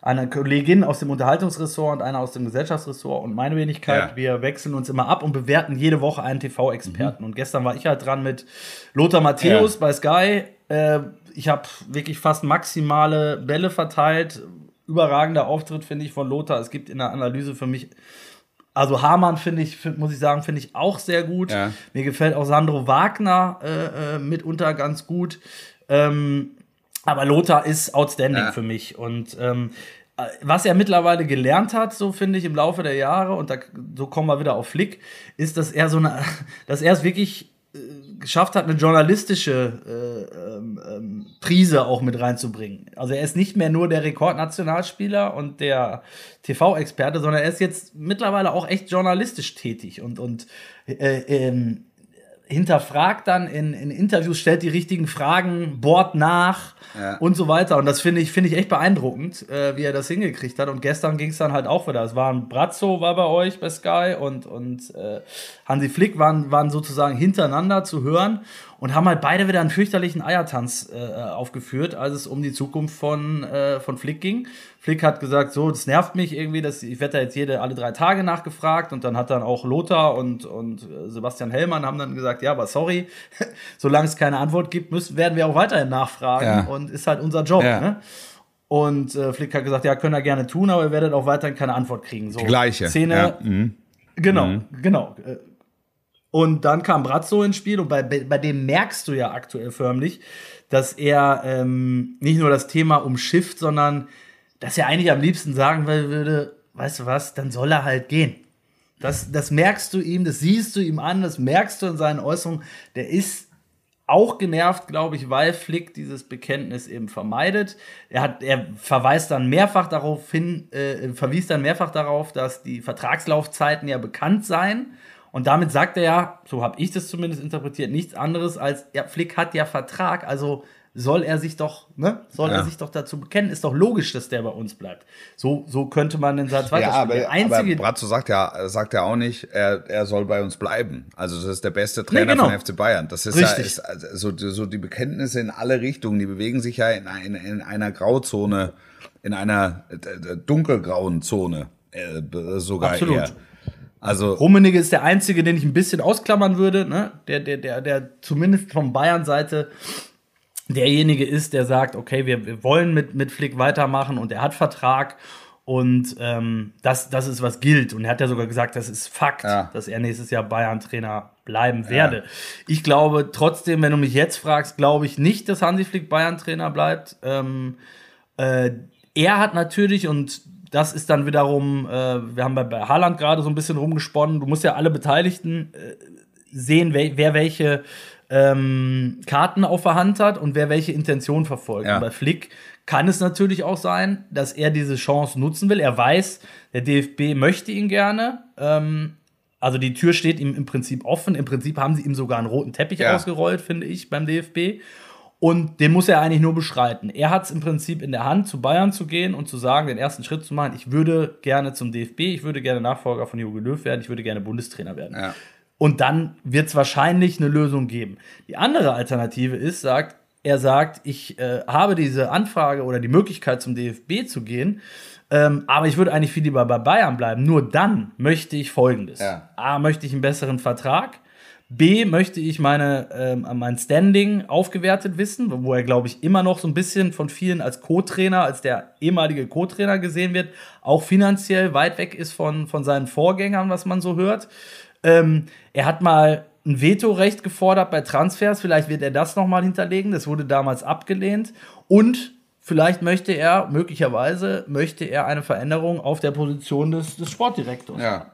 einer Kollegin aus dem Unterhaltungsressort und einer aus dem Gesellschaftsressort und meine Wenigkeit. Ja. Wir wechseln uns immer ab und bewerten jede Woche einen TV-Experten. Und gestern war ich halt dran mit Lothar Matthäus Ja. bei Sky. Äh, ich habe wirklich fast maximale Bälle verteilt. Überragender Auftritt, finde ich, von Lothar. Es gibt in der Analyse für mich also Hamann finde ich, find, muss ich sagen, finde ich auch sehr gut. Ja. Mir gefällt auch Sandro Wagner äh, äh, mitunter ganz gut. Ähm, aber Lothar ist outstanding Ja. für mich. Und ähm, äh, was er mittlerweile gelernt hat, so finde ich im Laufe der Jahre, und da, so kommen wir wieder auf Flick, ist, dass er so eine, dass er es wirklich geschafft hat, eine journalistische äh, ähm, ähm, Prise auch mit reinzubringen. Also er ist nicht mehr nur der Rekordnationalspieler und der TV-Experte, sondern er ist jetzt mittlerweile auch echt journalistisch tätig und, und äh, ähm, hinterfragt dann in, in Interviews, stellt die richtigen Fragen, bohrt nach Ja. und so weiter. Und das finde ich, finde ich echt beeindruckend, äh, wie er das hingekriegt hat. Und gestern ging es dann halt auch wieder. Es waren Brazzo war bei euch bei Sky und, und äh, Hansi Flick waren, waren sozusagen hintereinander zu hören und haben halt beide wieder einen fürchterlichen Eiertanz äh, aufgeführt, als es um die Zukunft von, äh, von Flick ging. Flick hat gesagt, so, das nervt mich irgendwie, dass ich werde da jetzt jede alle drei Tage nachgefragt und dann hat dann auch Lothar und, und äh, Sebastian Hellmann haben dann gesagt, ja, aber sorry, solange es keine Antwort gibt, müssen, werden wir auch weiterhin nachfragen Ja. und ist halt unser Job. Ja. Ne? Und äh, Flick hat gesagt, ja, können wir gerne tun, aber ihr werdet auch weiterhin keine Antwort kriegen. So, Die gleiche. Szene, Ja. Mhm. Genau, genau. Äh, Und dann kam Brazzo ins Spiel und bei, bei dem merkst du ja aktuell förmlich, dass er ähm, nicht nur das Thema umschifft, sondern dass er eigentlich am liebsten sagen würde, weißt du was, dann soll er halt gehen. Das, das merkst du ihm, das siehst du ihm an, das merkst du in seinen Äußerungen. Der ist auch genervt, glaube ich, weil Flick dieses Bekenntnis eben vermeidet. Er, hat, er verweist dann mehrfach darauf hin, äh, verwies dann mehrfach darauf, dass die Vertragslaufzeiten ja bekannt seien. Und damit sagt er ja, so habe ich das zumindest interpretiert, nichts anderes als, ja, Flick hat ja Vertrag, also soll er sich doch, ne, soll Ja. er sich doch dazu bekennen. Ist doch logisch, dass der bei uns bleibt. So, so könnte man den Satz Ja, weiterspielen. aber, der einzige, aber Brazzo sagt ja, sagt ja auch nicht, er, er soll bei uns bleiben. Also das ist der beste Trainer genau. von FC Bayern. Das ist Richtig. ja ist, also, so, die Bekenntnisse in alle Richtungen, die bewegen sich ja in, ein, in einer Grauzone, in einer äh, äh, dunkelgrauen Zone äh, sogar Absolut. eher. Also Rummenigge ist der einzige, den ich ein bisschen ausklammern würde, ne? Der, der, der, der zumindest von Bayern-Seite derjenige ist, der sagt, okay, wir, wir wollen mit, mit Flick weitermachen und er hat Vertrag und ähm, das, das ist, was gilt. Und er hat ja sogar gesagt, das ist Fakt, Ja. dass er nächstes Jahr Bayern-Trainer bleiben werde. Ich glaube trotzdem, wenn du mich jetzt fragst, glaube ich nicht, dass Hansi Flick Bayern-Trainer bleibt. Ähm, äh, er hat natürlich, und das ist dann wiederum, äh, wir haben bei, bei Haaland gerade so ein bisschen rumgesponnen, du musst ja alle Beteiligten äh, sehen, wer, wer welche ähm, Karten auf der Hand hat und wer welche Intention verfolgt. Ja. Und bei Flick kann es natürlich auch sein, dass er diese Chance nutzen will. Er weiß, der DFB möchte ihn gerne. Ähm, also die Tür steht ihm im Prinzip offen. Im Prinzip haben sie ihm sogar einen roten Teppich Ja. ausgerollt, finde ich, beim DFB. Und den muss er eigentlich nur beschreiten. Er hat es im Prinzip in der Hand, zu Bayern zu gehen und zu sagen, den ersten Schritt zu machen. Ich würde gerne zum DFB, ich würde gerne Nachfolger von Jogi Löw werden, ich würde gerne Bundestrainer werden. Ja. Und dann wird es wahrscheinlich eine Lösung geben. Die andere Alternative ist, sagt, er sagt, ich äh, habe diese Anfrage oder die Möglichkeit zum DFB zu gehen, ähm, aber ich würde eigentlich viel lieber bei Bayern bleiben. Nur dann möchte ich Folgendes. Ja. A, möchte ich einen besseren Vertrag. B möchte ich meine, ähm, mein Standing aufgewertet wissen, wo er, glaube ich, immer noch so ein bisschen von vielen als Co-Trainer, als der ehemalige Co-Trainer gesehen wird, auch finanziell weit weg ist von, von seinen Vorgängern, was man so hört. Ähm, er hat mal ein Vetorecht gefordert bei Transfers, vielleicht wird er das nochmal hinterlegen, das wurde damals abgelehnt. Und vielleicht möchte er, möglicherweise, möchte er eine Veränderung auf der Position des, des Sportdirektors. Ja.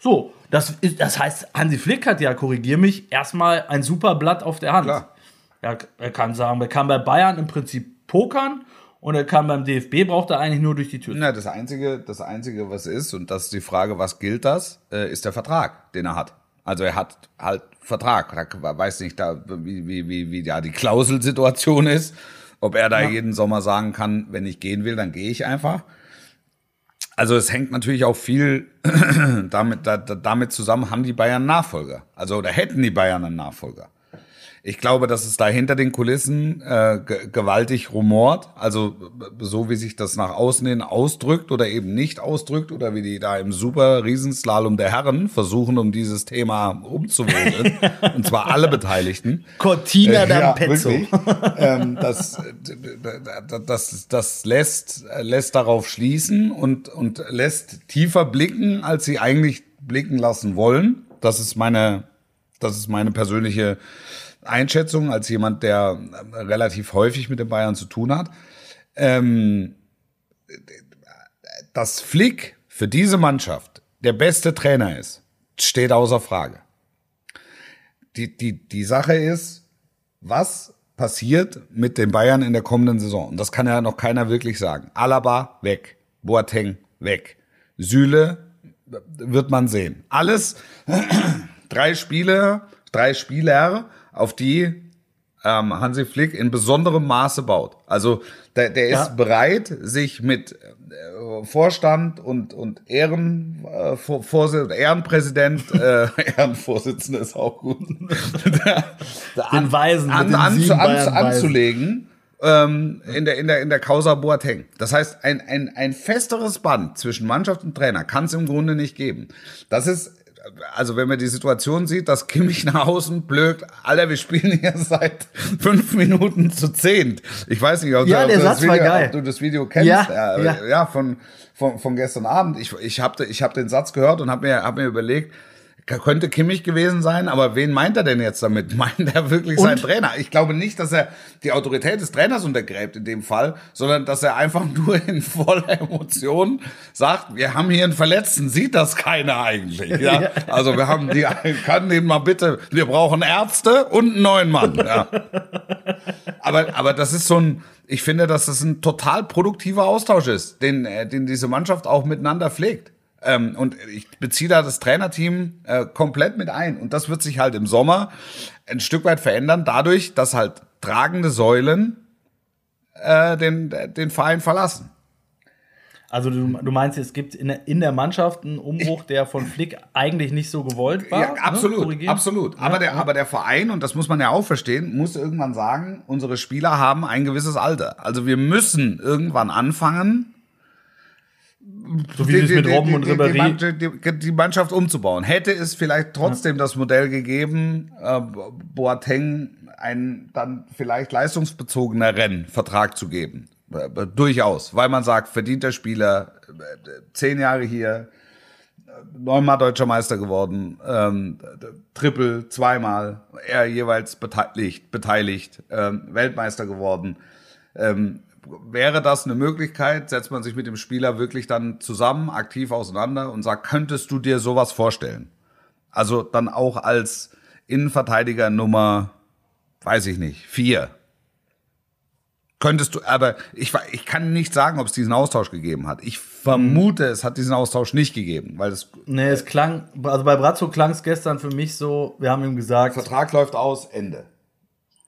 So, das, ist, das heißt, Hansi Flick hat ja, korrigier mich, erstmal ein super Blatt auf der Hand. Klar. Ja, er kann sagen, er kann bei Bayern im Prinzip pokern und er kann beim DFB, braucht er eigentlich nur durch die Tür. Na, das Einzige, das Einzige, was ist, und das ist die Frage, was gilt das, äh, ist der Vertrag, den er hat. Also er hat halt Vertrag. Da weiß nicht, da, wie, wie, wie, wie ja die Klauselsituation ist. Ob er da jeden Sommer sagen kann, wenn ich gehen will, dann gehe ich einfach. Also es hängt natürlich auch viel damit, da, damit zusammen, haben die Bayern Nachfolger. Also oder hätten die Bayern einen Nachfolger. Ich glaube, dass es da hinter den Kulissen äh, gewaltig rumort. Also so wie sich das nach außen hin ausdrückt oder eben nicht ausdrückt oder wie die da im super Riesenslalom der Herren versuchen, um dieses Thema umzuwählen. und zwar alle Beteiligten. Cortina Äh, ja, ähm, das, das, das lässt, lässt darauf schließen und, und lässt tiefer blicken, als sie eigentlich blicken lassen wollen. Das ist meine, das ist meine persönliche Einschätzung als jemand, der relativ häufig mit den Bayern zu tun hat. Ähm, dass Flick für diese Mannschaft der beste Trainer ist, steht außer Frage. Die, die, die Sache ist, was passiert mit den Bayern in der kommenden Saison? Und das kann ja noch keiner wirklich sagen. Alaba weg, Boateng weg, Süle wird man sehen. Alles drei Spiele, drei Spieler, auf die ähm, Hansi Flick in besonderem Maße baut. Also der, der ist Ja. bereit, sich mit äh, Vorstand und, und Ehren, äh, Vor Ehrenpräsident, äh, Ehrenvorsitzender ist auch gut, Weisen mit an, an, an, Bayern-Weisen. anzulegen ähm, in, der, in, der, in der Causa Boateng. Das heißt, ein, ein, ein festeres Band zwischen Mannschaft und Trainer kann es im Grunde nicht geben. Das ist, also wenn man die Situation sieht, dass Kimmich nach außen blökt, Alter, wir spielen hier seit fünf Minuten zu zehnt. Ich weiß nicht, ob, Ja, du, ob, das Video, ob du das Video kennst. Ja, ja, ja. ja von, von, von gestern Abend. Ich, ich habe ich hab den Satz gehört und habe mir, hab mir überlegt, könnte Kimmich gewesen sein, aber wen meint er denn jetzt damit? Meint er wirklich seinen Trainer? Ich glaube nicht, dass er die Autorität des Trainers untergräbt in dem Fall, sondern dass er einfach nur in voller Emotion sagt, wir haben hier einen Verletzten, sieht das keiner eigentlich? Ja? Also wir haben die, kann den mal bitte, wir brauchen Ärzte und einen neuen Mann. Ja. Aber, aber das ist so ein, ich finde, dass das ein total produktiver Austausch ist, den, äh, den diese Mannschaft auch miteinander pflegt. Ähm, und ich beziehe da das Trainerteam äh, komplett mit ein. Und das wird sich halt im Sommer ein Stück weit verändern, dadurch, dass halt tragende Säulen äh, den, den Verein verlassen. Also du, du meinst, es gibt in der, in der Mannschaft einen Umbruch, der von Flick eigentlich nicht so gewollt war? Ja, absolut, ne? Absolut. Ja, aber, der, ja. aber der Verein, und das muss man ja auch verstehen, muss irgendwann sagen, unsere Spieler haben ein gewisses Alter. Also wir müssen irgendwann anfangen, so wie es mit Robben und die, Ribéry. die, die, die Mannschaft umzubauen. Hätte es vielleicht trotzdem das Modell gegeben, äh, Boateng einen dann vielleicht leistungsbezogeneren Vertrag zu geben. Äh, Durchaus, weil man sagt, verdienter Spieler, äh, zehn Jahre hier, äh, neunmal deutscher Meister geworden, ähm, Triple zweimal, er jeweils beteiligt, beteiligt ähm, Weltmeister geworden. Ähm, wäre das eine Möglichkeit, setzt man sich mit dem Spieler wirklich dann zusammen, aktiv auseinander und sagt, könntest du dir sowas vorstellen? Also dann auch als Innenverteidiger Nummer, weiß ich nicht, vier. Könntest du, aber ich, ich kann nicht sagen, ob es diesen Austausch gegeben hat. Ich vermute, es hat diesen Austausch nicht gegeben, weil das Nee, es klang, also bei Brazzo klang es gestern für mich so, wir haben ihm gesagt, Vertrag läuft aus, Ende.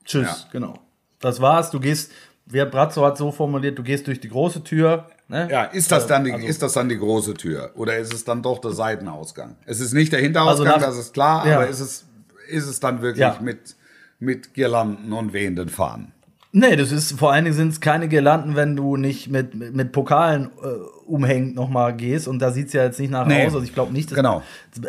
tschüss, Ja. genau. Das war's, du gehst, wer Brazzo hat so formuliert, du gehst durch die große Tür. Ne? Ja, ist das dann die, Also- ist das dann die große Tür? Oder ist es dann doch der Seitenausgang? Es ist nicht der Hinterausgang, Also nach- das ist klar, Ja. aber ist es, ist es dann wirklich Ja. mit, mit Girlanden und wehenden Fahnen? Nee, das ist vor allen Dingen sind es keine Girlanden, wenn du nicht mit, mit, mit Pokalen äh, umhängt nochmal gehst. Und da sieht es ja jetzt nicht nach Nee. aus. Also ich glaube nicht, dass Genau.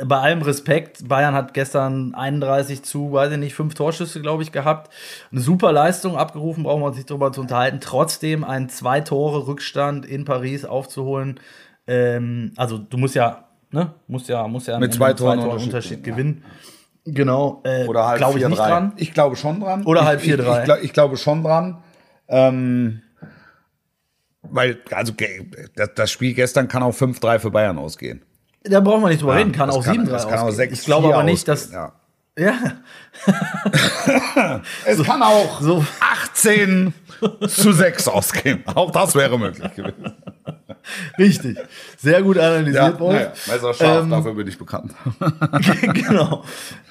bei allem Respekt, Bayern hat gestern 31 zu, weiß ich nicht, fünf Torschüsse, glaube ich, gehabt. Eine super Leistung abgerufen, brauchen wir uns nicht drüber zu unterhalten. Trotzdem ein zwei Tore Rückstand in Paris aufzuholen. Ähm, also du musst ja, ne, musst ja, musst ja Mit zwei einen Toren Unterschied, Unterschied gewinnen. Genau. Äh, Oder halb glaube ich nicht 4-3. dran. Ich glaube schon dran. Oder ich, halb ich, 4-3. Ich, glaub- ich glaube schon dran. Ähm, weil, also das, das Spiel gestern kann auch 5-3 für Bayern ausgehen. Da brauchen wir nicht drüber reden, kann auch 7-3 das kann auch ausgehen. 6 Ich glaube aber nicht, dass. Ja. Ja, Es kann auch so. 18 zu 6 ausgehen. Auch das wäre möglich gewesen. richtig. Sehr gut analysiert, Wolf. naja, Messerscharf, Ähm, dafür bin ich bekannt. genau.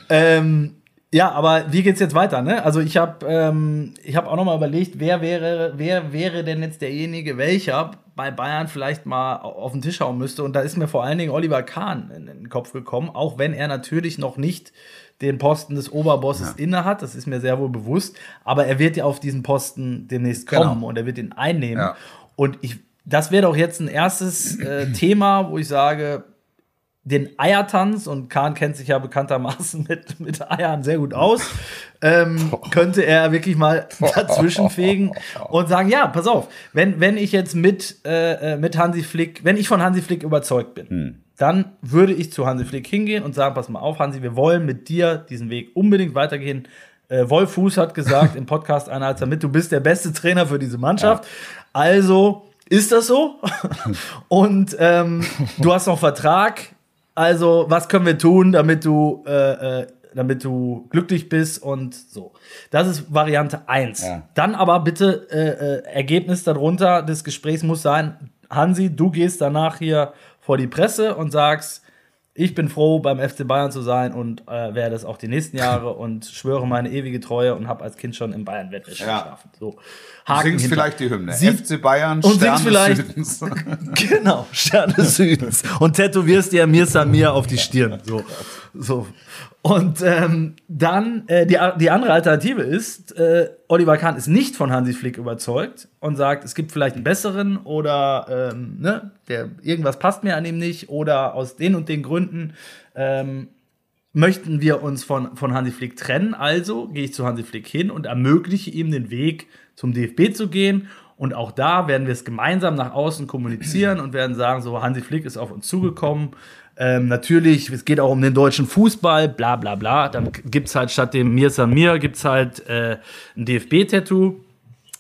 Ähm, ja, aber wie geht's jetzt weiter? Ne? Also ich habe ähm, ich habe auch noch mal überlegt, wer wäre wer wäre denn jetzt derjenige, welcher bei Bayern vielleicht mal auf den Tisch hauen müsste. Und da ist mir vor allen Dingen Oliver Kahn in den Kopf gekommen, auch wenn er natürlich noch nicht den Posten des Oberbosses inne hat. Das ist mir sehr wohl bewusst. Aber er wird ja auf diesen Posten demnächst kommen Genau. und er wird ihn einnehmen. Ja. Und ich, das wäre doch jetzt ein erstes äh, Thema, wo ich sage, den Eiertanz, und Kahn kennt sich ja bekanntermaßen mit, mit Eiern sehr gut aus, ähm, könnte er wirklich mal dazwischen fegen und sagen, ja, pass auf, wenn, wenn ich jetzt mit, äh, äh, mit Hansi Flick, wenn ich von Hansi Flick überzeugt bin, dann würde ich zu Hansi Flick hingehen und sagen, pass mal auf, Hansi, wir wollen mit dir diesen Weg unbedingt weitergehen. Äh, Wolf Fuß hat gesagt im Podcast einer als mit, du bist der beste Trainer für diese Mannschaft. Also ist das so? und ähm, du hast noch Vertrag. Also, was können wir tun, damit du, äh, äh, damit du glücklich bist und so. Das ist Variante 1. Ja. Dann aber bitte äh, äh, Ergebnis darunter des Gesprächs muss sein, Hansi, du gehst danach hier vor die Presse und sagst, ich bin froh, beim FC Bayern zu sein und äh, werde es auch die nächsten Jahre und schwöre meine ewige Treue und habe als Kind schon im Bayern Wettwäsche Ja. geschlafen. So. Haken singst hinter. vielleicht die Hymne. Sie- FC Bayern, und Stern singst des vielleicht- Südens. Genau, Stern des Südens. Und tätowierst dir Mir Samir auf die Stirn. So. So. Und ähm, dann, äh, die, die andere Alternative ist, äh, Oliver Kahn ist nicht von Hansi Flick überzeugt und sagt, es gibt vielleicht einen besseren oder ähm, ne, der, irgendwas passt mir an ihm nicht oder aus den und den Gründen ähm, möchten wir uns von, von Hansi Flick trennen. Also gehe ich zu Hansi Flick hin und ermögliche ihm den Weg zum DFB zu gehen. Und auch da werden wir es gemeinsam nach außen kommunizieren und werden sagen, so Hansi Flick ist auf uns zugekommen. Ähm, natürlich, es geht auch um den deutschen Fußball, bla bla bla. Dann gibt es halt statt dem Mir Samir, gibt es halt äh, ein DFB-Tattoo.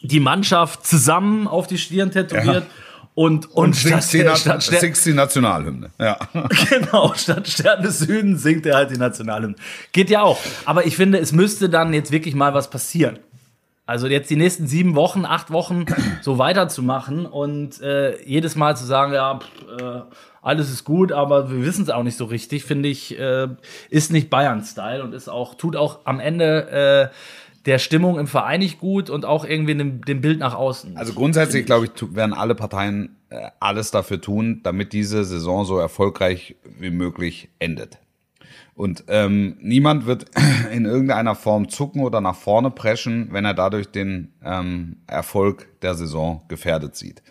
Die Mannschaft zusammen auf die Stirn tätowiert. Und, und, Und singst die, statt, Na- statt, singst die Nationalhymne. Ja. Genau, statt Stern des Südens singt er halt die Nationalhymne. Geht ja auch. Aber ich finde, es müsste dann jetzt wirklich mal was passieren. Also jetzt die nächsten sieben Wochen, acht Wochen so weiterzumachen und äh, jedes Mal zu sagen, ja, pff, äh, alles ist gut, aber wir wissen es auch nicht so richtig, finde ich, äh, ist nicht Bayern-Style und ist auch, tut auch am Ende äh, der Stimmung im Verein nicht gut und auch irgendwie dem, dem Bild nach außen. Also grundsätzlich, glaube ich, werden alle Parteien äh, alles dafür tun, damit diese Saison so erfolgreich wie möglich endet. Und ähm, niemand wird in irgendeiner Form zucken oder nach vorne preschen, wenn er dadurch den ähm, Erfolg der Saison gefährdet sieht.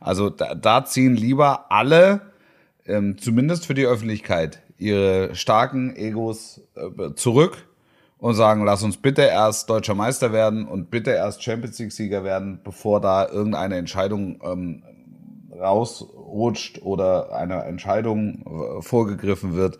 Also da, da ziehen lieber alle, ähm, zumindest für die Öffentlichkeit, ihre starken Egos äh, zurück und sagen, lass uns bitte erst deutscher Meister werden und bitte erst Champions League Sieger werden, bevor da irgendeine Entscheidung ähm, rausrutscht oder eine Entscheidung äh, vorgegriffen wird.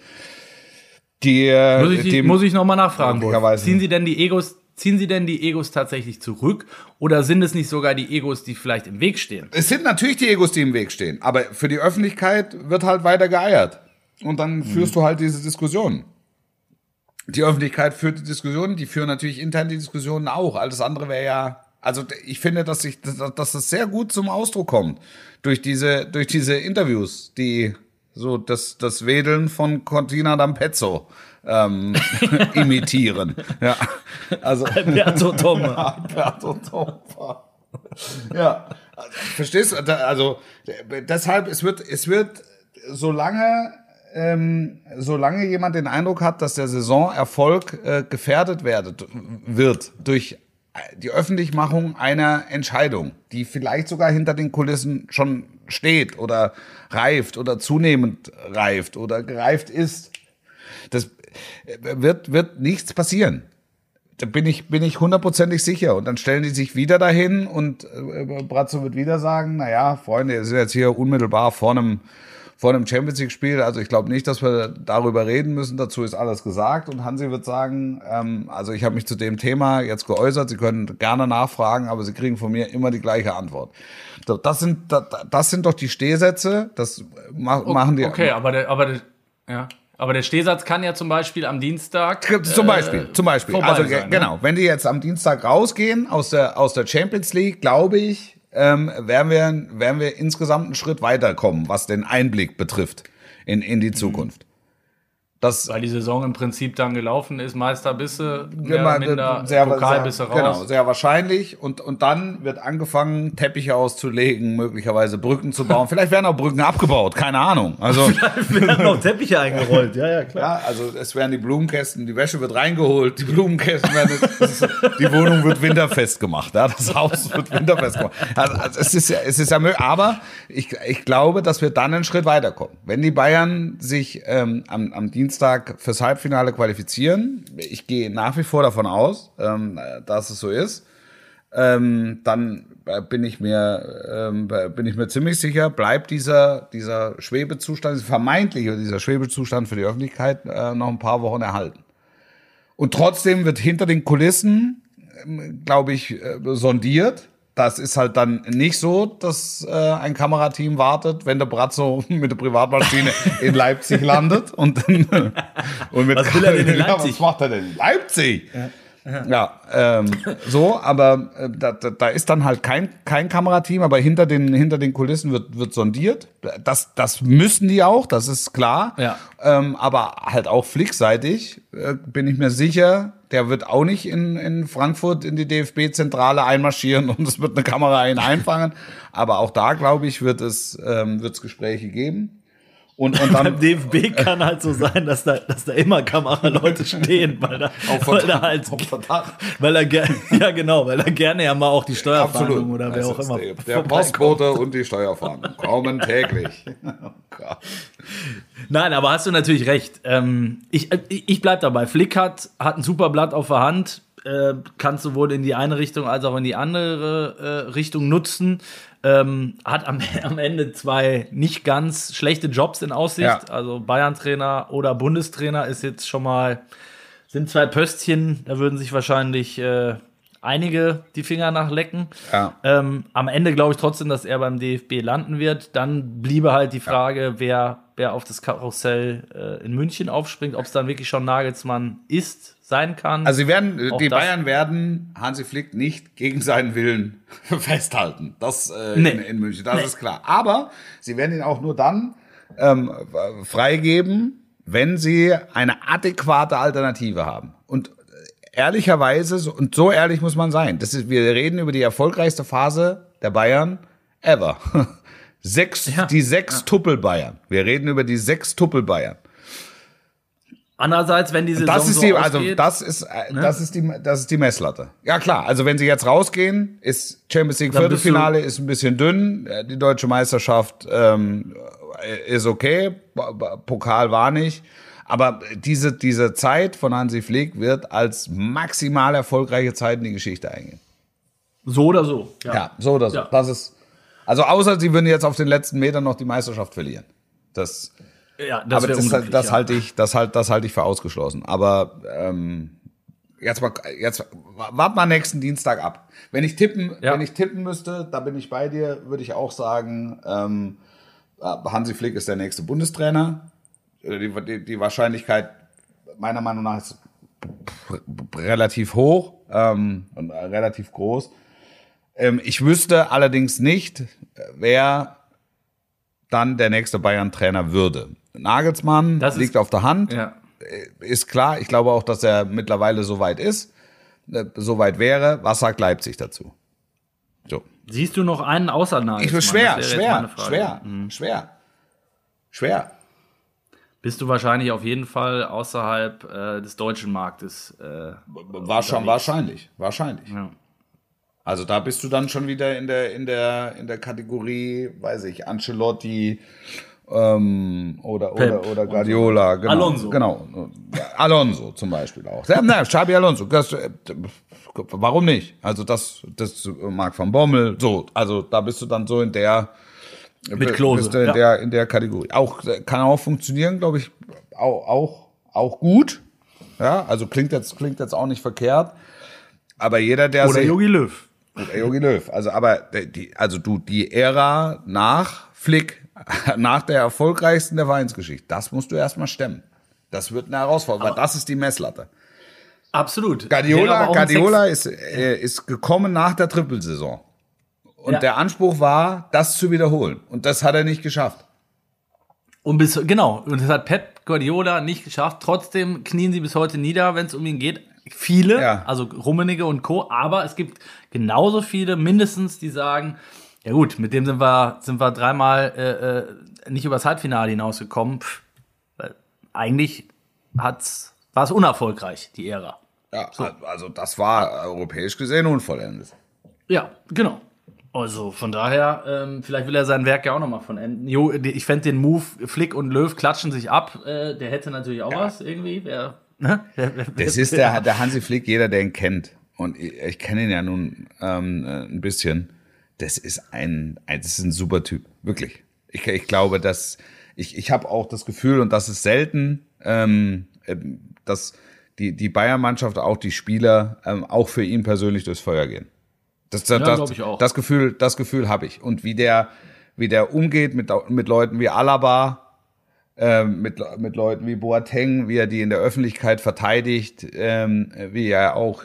Die, äh, Muss ich, dem- muss ich nochmal nachfragen. Ziehen Sie denn die Egos, ziehen Sie denn die Egos tatsächlich zurück? Oder sind es nicht sogar die Egos, die vielleicht im Weg stehen? Es sind natürlich die Egos, die im Weg stehen, aber für die Öffentlichkeit wird halt weiter geeiert. Und dann führst du halt diese Diskussion. Die Öffentlichkeit führt die Diskussionen, die führen natürlich intern die Diskussionen auch. Alles andere wäre ja, also ich finde, dass ich, dass, dass das sehr gut zum Ausdruck kommt durch diese, durch diese Interviews, die so das, das Wedeln von Cortina d'Ampezzo ähm, imitieren. Ja, also Alberto Thomas. Alberto Tompa. Ja, also, verstehst du? Also deshalb, es wird, es wird, solange, ähm, solange jemand den Eindruck hat, dass der Saisonerfolg äh, gefährdet werdet, wird durch die Öffentlichmachung einer Entscheidung, die vielleicht sogar hinter den Kulissen schon steht oder reift oder zunehmend reift oder gereift ist. Das wird, wird nichts passieren. Da bin ich, bin ich hundertprozentig sicher. Und dann stellen die sich wieder dahin und äh, Brazzo wird wieder sagen, na ja, Freunde, ihr seid jetzt hier unmittelbar vor einem, vor einem Champions League Spiel. Also ich glaube nicht, dass wir darüber reden müssen. Dazu ist alles gesagt. Und Hansi wird sagen, ähm, also ich habe mich zu dem Thema jetzt geäußert. Sie können gerne nachfragen, aber Sie kriegen von mir immer die gleiche Antwort. Das sind, das sind doch die Stehsätze. Das machen die. Okay, aber der, aber der, ja. Aber der Stehsatz kann ja zum Beispiel am Dienstag. Zum Beispiel, äh, zum Beispiel. Also sein, genau, ne? wenn die jetzt am Dienstag rausgehen aus der aus der Champions League, glaube ich, ähm, werden wir werden wir insgesamt einen Schritt weiterkommen, was den Einblick betrifft in in die Zukunft. Das Weil die Saison im Prinzip dann gelaufen ist, Meisterbisse, mehr oder minder, sehr, Pokalbisse sehr, raus. Genau, sehr wahrscheinlich. Und, und dann wird angefangen, Teppiche auszulegen, möglicherweise Brücken zu bauen. Vielleicht werden auch Brücken abgebaut, keine Ahnung. Also Vielleicht werden auch Teppiche eingerollt, ja, ja, klar. Ja, also es werden die Blumenkästen, die Wäsche wird reingeholt, die Blumenkästen werden, ist, die Wohnung wird winterfest gemacht, ja, das Haus wird winterfest gemacht. Also, also es ist ja, es ist ja möglich, aber ich, ich glaube, dass wir dann einen Schritt weiterkommen. Wenn die Bayern sich ähm, am, am Dienstag Dienstag fürs Halbfinale qualifizieren. Ich gehe nach wie vor davon aus, ähm, dass es so ist. Ähm, dann bin ich mir ähm, bin ich mir ziemlich sicher, bleibt dieser dieser Schwebezustand, vermeintlich dieser Schwebezustand für die Öffentlichkeit äh, noch ein paar Wochen erhalten. Und trotzdem wird hinter den Kulissen, ähm, glaube ich, äh, sondiert das ist halt dann nicht so, dass äh, ein Kamerateam wartet, wenn der Brazzo mit der Privatmaschine in Leipzig landet und, dann, und mit was will er denn in Leipzig? was macht er denn in Leipzig? Ja. Ja, ähm, so, aber äh, da, da ist dann halt kein, kein Kamerateam, aber hinter den, hinter den Kulissen wird, wird sondiert. Das, das müssen die auch, das ist klar. Ja. Ähm, aber halt auch flickseitig äh, bin ich mir sicher, der wird auch nicht in, in Frankfurt in die DFB-Zentrale einmarschieren und es wird eine Kamera ihn einfangen. Aber auch da, glaube ich, wird es ähm, wird's Gespräche geben. Und, und dann, Beim DFB kann halt so sein, dass da, dass da immer Kameraleute stehen, weil da, weil er halt, weil er gerne, ja genau, weil er gerne ja mal auch die Steuerfahndung oder wer auch immer. Der, der Postbote und die Steuerfahndung kommen täglich. Oh Nein, aber hast du natürlich recht. Ähm, ich, ich bleib dabei. Flick hat, hat ein super Blatt auf der Hand, äh, kannst sowohl in die eine Richtung als auch in die andere äh, Richtung nutzen. Ähm, hat am, am, Ende zwei nicht ganz schlechte Jobs in Aussicht. Ja. Also Bayern-Trainer oder Bundestrainer ist jetzt schon mal, sind zwei Pöstchen, da würden sich wahrscheinlich äh, einige die Finger nachlecken. Ja. Ähm, am Ende glaube ich trotzdem, dass er beim DFB landen wird. Dann bliebe halt die Frage, ja. wer, wer auf das Karussell äh, in München aufspringt, ob es dann wirklich schon Nagelsmann ist sein kann. Also sie werden, Auch die Bayern werden Hansi Flick nicht gegen seinen Willen festhalten. Das äh, nee. in, in, München, das nee. ist klar. Aber sie werden ihn auch nur dann ähm, freigeben, wenn sie eine adäquate Alternative haben. Und ehrlicherweise, und so ehrlich muss man sein, das ist, wir reden über die erfolgreichste Phase der Bayern ever. Sechs, ja. die sechs. Tuppel Bayern. Wir reden über die sechs Tuppel Bayern. Andererseits, wenn die Saison das ist die, also das ist äh, ne? das ist die das ist die Messlatte. Ja klar, also wenn sie jetzt rausgehen, ist Champions League Viertelfinale ist ein bisschen dünn, äh, die deutsche Meisterschaft ähm, ist okay, Pokal war nicht, aber diese diese Zeit von Hansi Flick wird als maximal erfolgreiche Zeit in die Geschichte eingehen. So oder so. Ja, ja so oder so. Ja. Das ist also außer sie würden jetzt auf den letzten Metern noch die Meisterschaft verlieren. Das ja, das aber das, das ja. halte ich, das halt, das halte ich für ausgeschlossen. Aber ähm, jetzt mal, jetzt wart mal nächsten Dienstag ab. Wenn ich tippen, ja. wenn ich tippen müsste, da bin ich bei dir, würde ich auch sagen, ähm, äh, Hansi Flick ist der nächste Bundestrainer. Äh, die, die, die Wahrscheinlichkeit meiner Meinung nach ist relativ hoch ähm, und relativ groß. Ähm, ich wüsste allerdings nicht, wer dann der nächste Bayern-Trainer würde. Nagelsmann das liegt auf der Hand. Ja. Ist klar. Ich glaube auch, dass er mittlerweile so weit ist, äh, so weit wäre. Was sagt Leipzig dazu? So. Siehst du noch einen außer Nagelsmann? Ich schwer, schwer, schwer, mhm. schwer, schwer. Bist du wahrscheinlich auf jeden Fall außerhalb äh, des deutschen Marktes. Äh, War schon wahrscheinlich, wahrscheinlich. Ja. Also da bist du dann schon wieder in der, in der, in der Kategorie, weiß ich, Ancelotti ähm, oder, oder, oder Guardiola. Genau, Alonso. Genau. Alonso zum Beispiel auch. Ja, na, Xabi Alonso. Das, äh, warum nicht? Also das, das Marc van Bommel. So, also da bist du dann so in der Mit Klose, bist du in, ja. der, in der Kategorie. Auch kann auch funktionieren, glaube ich, auch, auch, auch gut. Ja, also klingt jetzt, klingt jetzt auch nicht verkehrt. Aber jeder, der Oder Jogi Löw. Oder Jogi Löw. Also, aber die, also du, die Ära nach Flick, nach der erfolgreichsten der Vereinsgeschichte, das musst du erstmal stemmen. Das wird eine Herausforderung, weil das ist die Messlatte. Absolut. Aber Guardiola, Guardiola ist, äh, ist gekommen nach der Trippelsaison. Und Ja. der Anspruch war, das zu wiederholen. Und das hat er nicht geschafft. Und bis, genau, und das hat Pep Guardiola nicht geschafft. Trotzdem knien sie bis heute nieder, wenn es um ihn geht. Viele, Ja. also Rummenigge und Co. Aber es gibt genauso viele, mindestens, die sagen, ja gut, mit dem sind wir, sind wir dreimal äh, äh, nicht übers Halbfinale hinausgekommen. Pff, weil eigentlich hat's, war es unerfolgreich, die Ära. Ja, also das war europäisch gesehen unvollendet. Ja, genau. Also von daher, ähm, vielleicht will er sein Werk ja auch nochmal von enden. Jo, ich fände den Move, Flick und Löw klatschen sich ab, äh, der hätte natürlich auch was irgendwie. Wer, ne? Das ist der, der Hansi Flick, jeder, der ihn kennt. Und ich, ich kenne ihn ja nun ähm, äh, ein bisschen. Das ist ein, ein, das ist ein super Typ, wirklich. Ich, ich glaube, dass ich, ich habe auch das Gefühl, und das ist selten, ähm, ähm, dass die, die Bayern-Mannschaft, auch die Spieler, ähm, auch für ihn persönlich durchs Feuer gehen. Das, das, glaub das, ich auch. das Gefühl, das Gefühl habe ich. Und wie der, wie der umgeht mit, mit Leuten wie Alaba, ähm, mit, mit Leuten wie Boateng, wie er die in der Öffentlichkeit verteidigt, ähm, wie er auch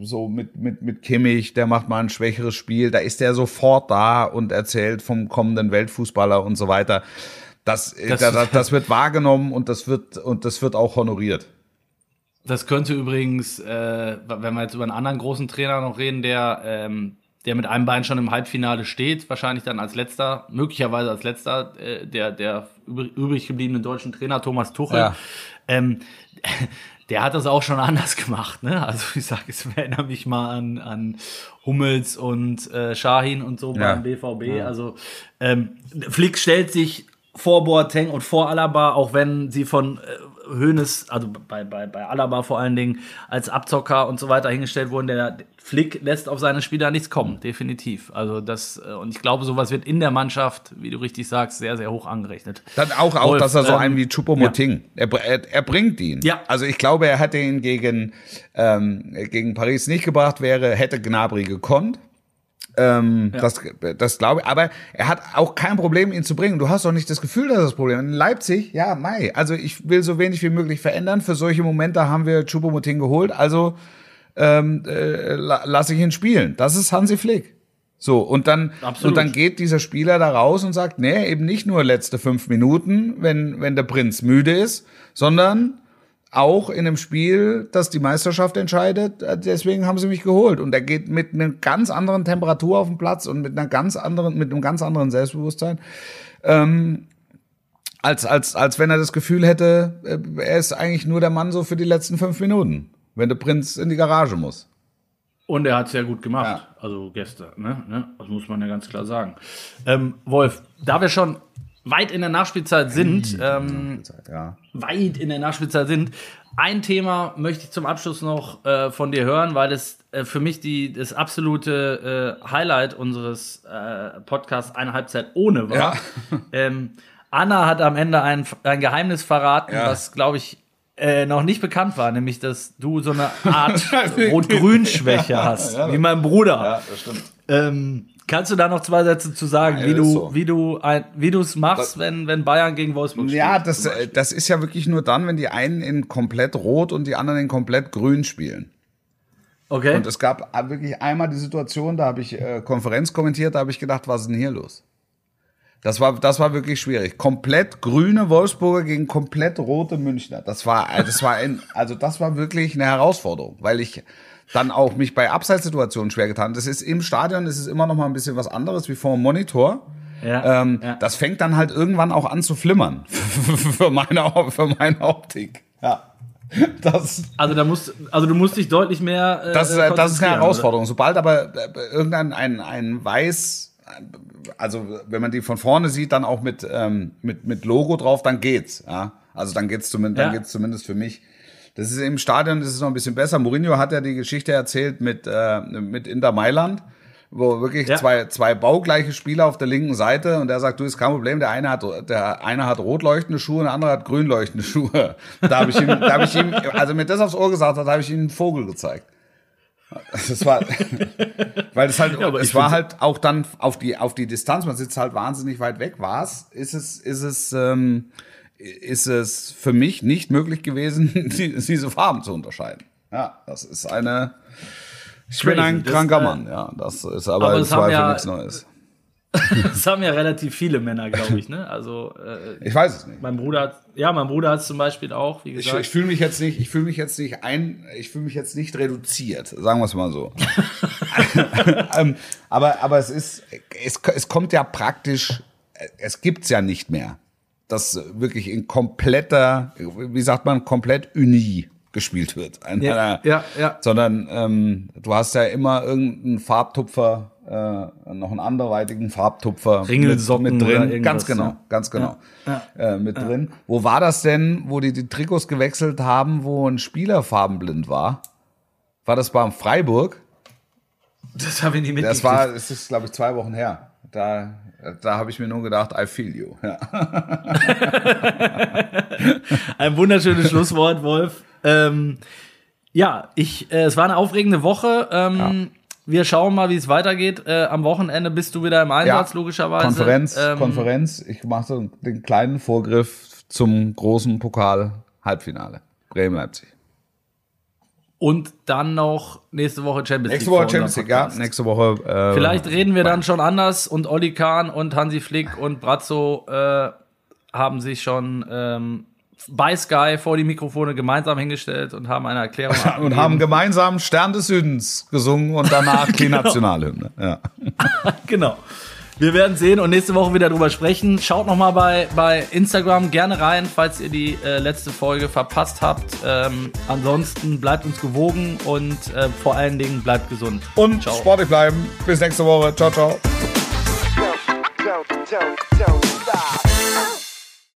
so mit, mit, mit Kimmich, der macht mal ein schwächeres Spiel, da ist er sofort da und erzählt vom kommenden Weltfußballer und so weiter. Das, das, das, das wird wahrgenommen und das wird, und das wird auch honoriert. Das könnte übrigens, äh, wenn wir jetzt über einen anderen großen Trainer noch reden, der, ähm, der mit einem Bein schon im Halbfinale steht, wahrscheinlich dann als letzter, möglicherweise als letzter, äh, der, der übrig, übrig gebliebene deutschen Trainer, Thomas Tuchel. Ja. Ähm, der hat das auch schon anders gemacht, ne? Also ich sage, ich erinnere mich mal an, an Hummels und äh, Shahin und so Ja. beim BVB. Also ähm, Flick stellt sich vor Boateng und vor Alaba, auch wenn sie von äh, Hoeneß, also bei, bei, bei Alaba vor allen Dingen, als Abzocker und so weiter hingestellt wurden. Der Flick lässt auf seine Spieler nichts kommen, definitiv. Also das, äh, und ich glaube, sowas wird in der Mannschaft, wie du richtig sagst, sehr, sehr hoch angerechnet. Dann auch, auch Wolf, dass er so ähm, einen wie Choupo-Moting, er, br- er, er bringt ihn. Ja. Also ich glaube, er hätte ihn gegen, ähm, gegen Paris nicht gebracht, wäre, hätte Gnabry gekonnt. Ähm, Das, das glaube ich. Aber er hat auch kein Problem, ihn zu bringen. Du hast doch nicht das Gefühl, dass das Problem ist. In Leipzig, ja, Mai. Also ich will so wenig wie möglich verändern. Für solche Momente haben wir Choupo-Moting geholt. Also ähm, äh, la, lass ich ihn spielen. Das ist Hansi Flick. So, und dann, Absolut. und dann geht dieser Spieler da raus und sagt, nee, eben nicht nur letzte fünf Minuten, wenn, wenn der Prinz müde ist, sondern auch in einem Spiel, das die Meisterschaft entscheidet. äh, Deswegen haben sie mich geholt. Und er geht mit einer ganz anderen Temperatur auf den Platz und mit einer ganz anderen, mit einem ganz anderen Selbstbewusstsein. Ähm, als, als, als wenn er das Gefühl hätte, äh, er ist eigentlich nur der Mann so für die letzten fünf Minuten, wenn der Prinz in die Garage muss. Und er hat es sehr gut gemacht. Also gestern, ne? ne? Das muss man ja ganz klar sagen. Ähm, Wolf, da wir schon weit in der Nachspielzeit sind, ähm, Ja. weit in der Nachspielzeit sind, ein Thema möchte ich zum Abschluss noch äh, von dir hören, weil es äh, für mich die, das absolute äh, Highlight unseres äh, Podcasts eine Halbzeit ohne war. Ja. Ähm, Anna hat am Ende ein, ein Geheimnis verraten, Ja. was, glaube ich, äh, noch nicht bekannt war, nämlich dass du so eine Art Rot-Grün-Schwäche hast, wie mein Bruder. das stimmt. Ähm, kannst du da noch zwei Sätze zu sagen, Ja, wie du, so. wie du, ein, wie du es machst, wenn, wenn Bayern gegen Wolfsburg Ja, spielt? das, äh, Beispiel? das ist ja wirklich nur dann, wenn die einen in komplett rot und die anderen in komplett grün spielen. okay. Und es gab wirklich einmal die Situation, da habe ich äh, Konferenz kommentiert, da habe ich gedacht, was ist denn hier los? Das war, das war wirklich schwierig. Komplett grüne Wolfsburger gegen komplett rote Münchner. Das war, äh, das war ein, also das war wirklich eine Herausforderung, weil ich dann auch mich bei Abseitssituationen schwer getan. Das ist im Stadion, das ist immer noch mal ein bisschen was anderes wie vor dem Monitor. Ja, Ähm, ja. Das fängt dann halt irgendwann auch an zu flimmern für meine, für meine Optik. Ja. Das, Also da musst, also du musst dich deutlich mehr. Äh, das, ist- das ist eine Herausforderung. Sobald aber äh, irgendein ein, ein Weiß, also wenn man die von vorne sieht, dann auch mit, ähm, mit, mit Logo drauf, dann geht's. Ja? Also dann geht's zumindest, dann Ja. geht's zumindest für mich. Das ist im Stadion, das ist noch ein bisschen besser. Mourinho hat ja die Geschichte erzählt mit, äh, mit Inter Mailand, wo wirklich Ja. zwei, zwei baugleiche Spieler auf der linken Seite und der sagt, du ist kein Problem, der eine hat, der eine hat rot leuchtende Schuhe und der andere hat grün leuchtende Schuhe. Da habe ich ihm, da habe ich ihm, also mir das aufs Ohr gesagt hat, habe ich ihm einen Vogel gezeigt. Das war, weil es halt, ich es war halt auch dann auf die, auf die Distanz, man sitzt halt wahnsinnig weit weg, war's, ist es, ist es, ähm, ist es für mich nicht möglich gewesen, die, diese Farben zu unterscheiden. Ja, das ist eine, ich bin ein kranker äh, Mann, ja, das ist aber, aber im Zweifel ja- nichts Neues. Das haben ja relativ viele Männer, glaube ich. Ne? Also äh, Ich weiß es nicht. mein Bruder hat, ja, mein Bruder hat es zum Beispiel auch, wie Ich, gesagt. ich fühle mich jetzt nicht, ich fühle mich jetzt nicht ein, ich fühle mich jetzt nicht reduziert, sagen wir es mal so. ähm, aber, aber es ist, es, es kommt ja praktisch, es gibt's ja nicht mehr, dass wirklich in kompletter, wie sagt man, komplett uni gespielt wird. Ein, Ja, einer, ja, ja. Sondern ähm, du hast ja immer irgendeinen Farbtupfer, äh, noch einen anderweitigen Farbtupfer Ringelsocken mit, mit drin. ganz genau, ja. ganz genau Ja, äh, mit drin. Wo war das denn, wo die die Trikots gewechselt haben, wo ein Spieler farbenblind war? War das beim Freiburg? das habe ich nicht mitgekriegt. Das war, es ist glaube ich zwei Wochen her. Da, da habe ich mir nur gedacht, I feel you. Ja. Ein wunderschönes Schlusswort, Wolf. Ähm, ja, ich, äh, es war eine aufregende Woche. Ähm, Wir schauen mal, wie es weitergeht. Äh, am Wochenende bist du wieder im Einsatz, logischerweise. Konferenz, Ähm, Konferenz. Ich mache so den kleinen Vorgriff zum großen Pokal-Halbfinale. Bremen-Leipzig. Und dann noch nächste Woche Champions Nächste League Woche vor Champions League, ja. Nächste Woche. Äh, Vielleicht reden wir dann schon anders und Olli Kahn und Hansi Flick und Brazzo äh, haben sich schon ähm, bei Sky vor die Mikrofone gemeinsam hingestellt und haben eine Erklärung und abgegeben. haben gemeinsam Stern des Südens gesungen und danach die Nationalhymne. Ja. Genau. Wir werden sehen und nächste Woche wieder drüber sprechen. Schaut noch mal bei, bei Instagram gerne rein, falls ihr die äh, letzte Folge verpasst habt. Ähm, ansonsten bleibt uns gewogen und äh, vor allen Dingen bleibt gesund. Und Ciao. sportlich bleiben. Bis nächste Woche. Ciao, ciao. don't, don't, don't stop.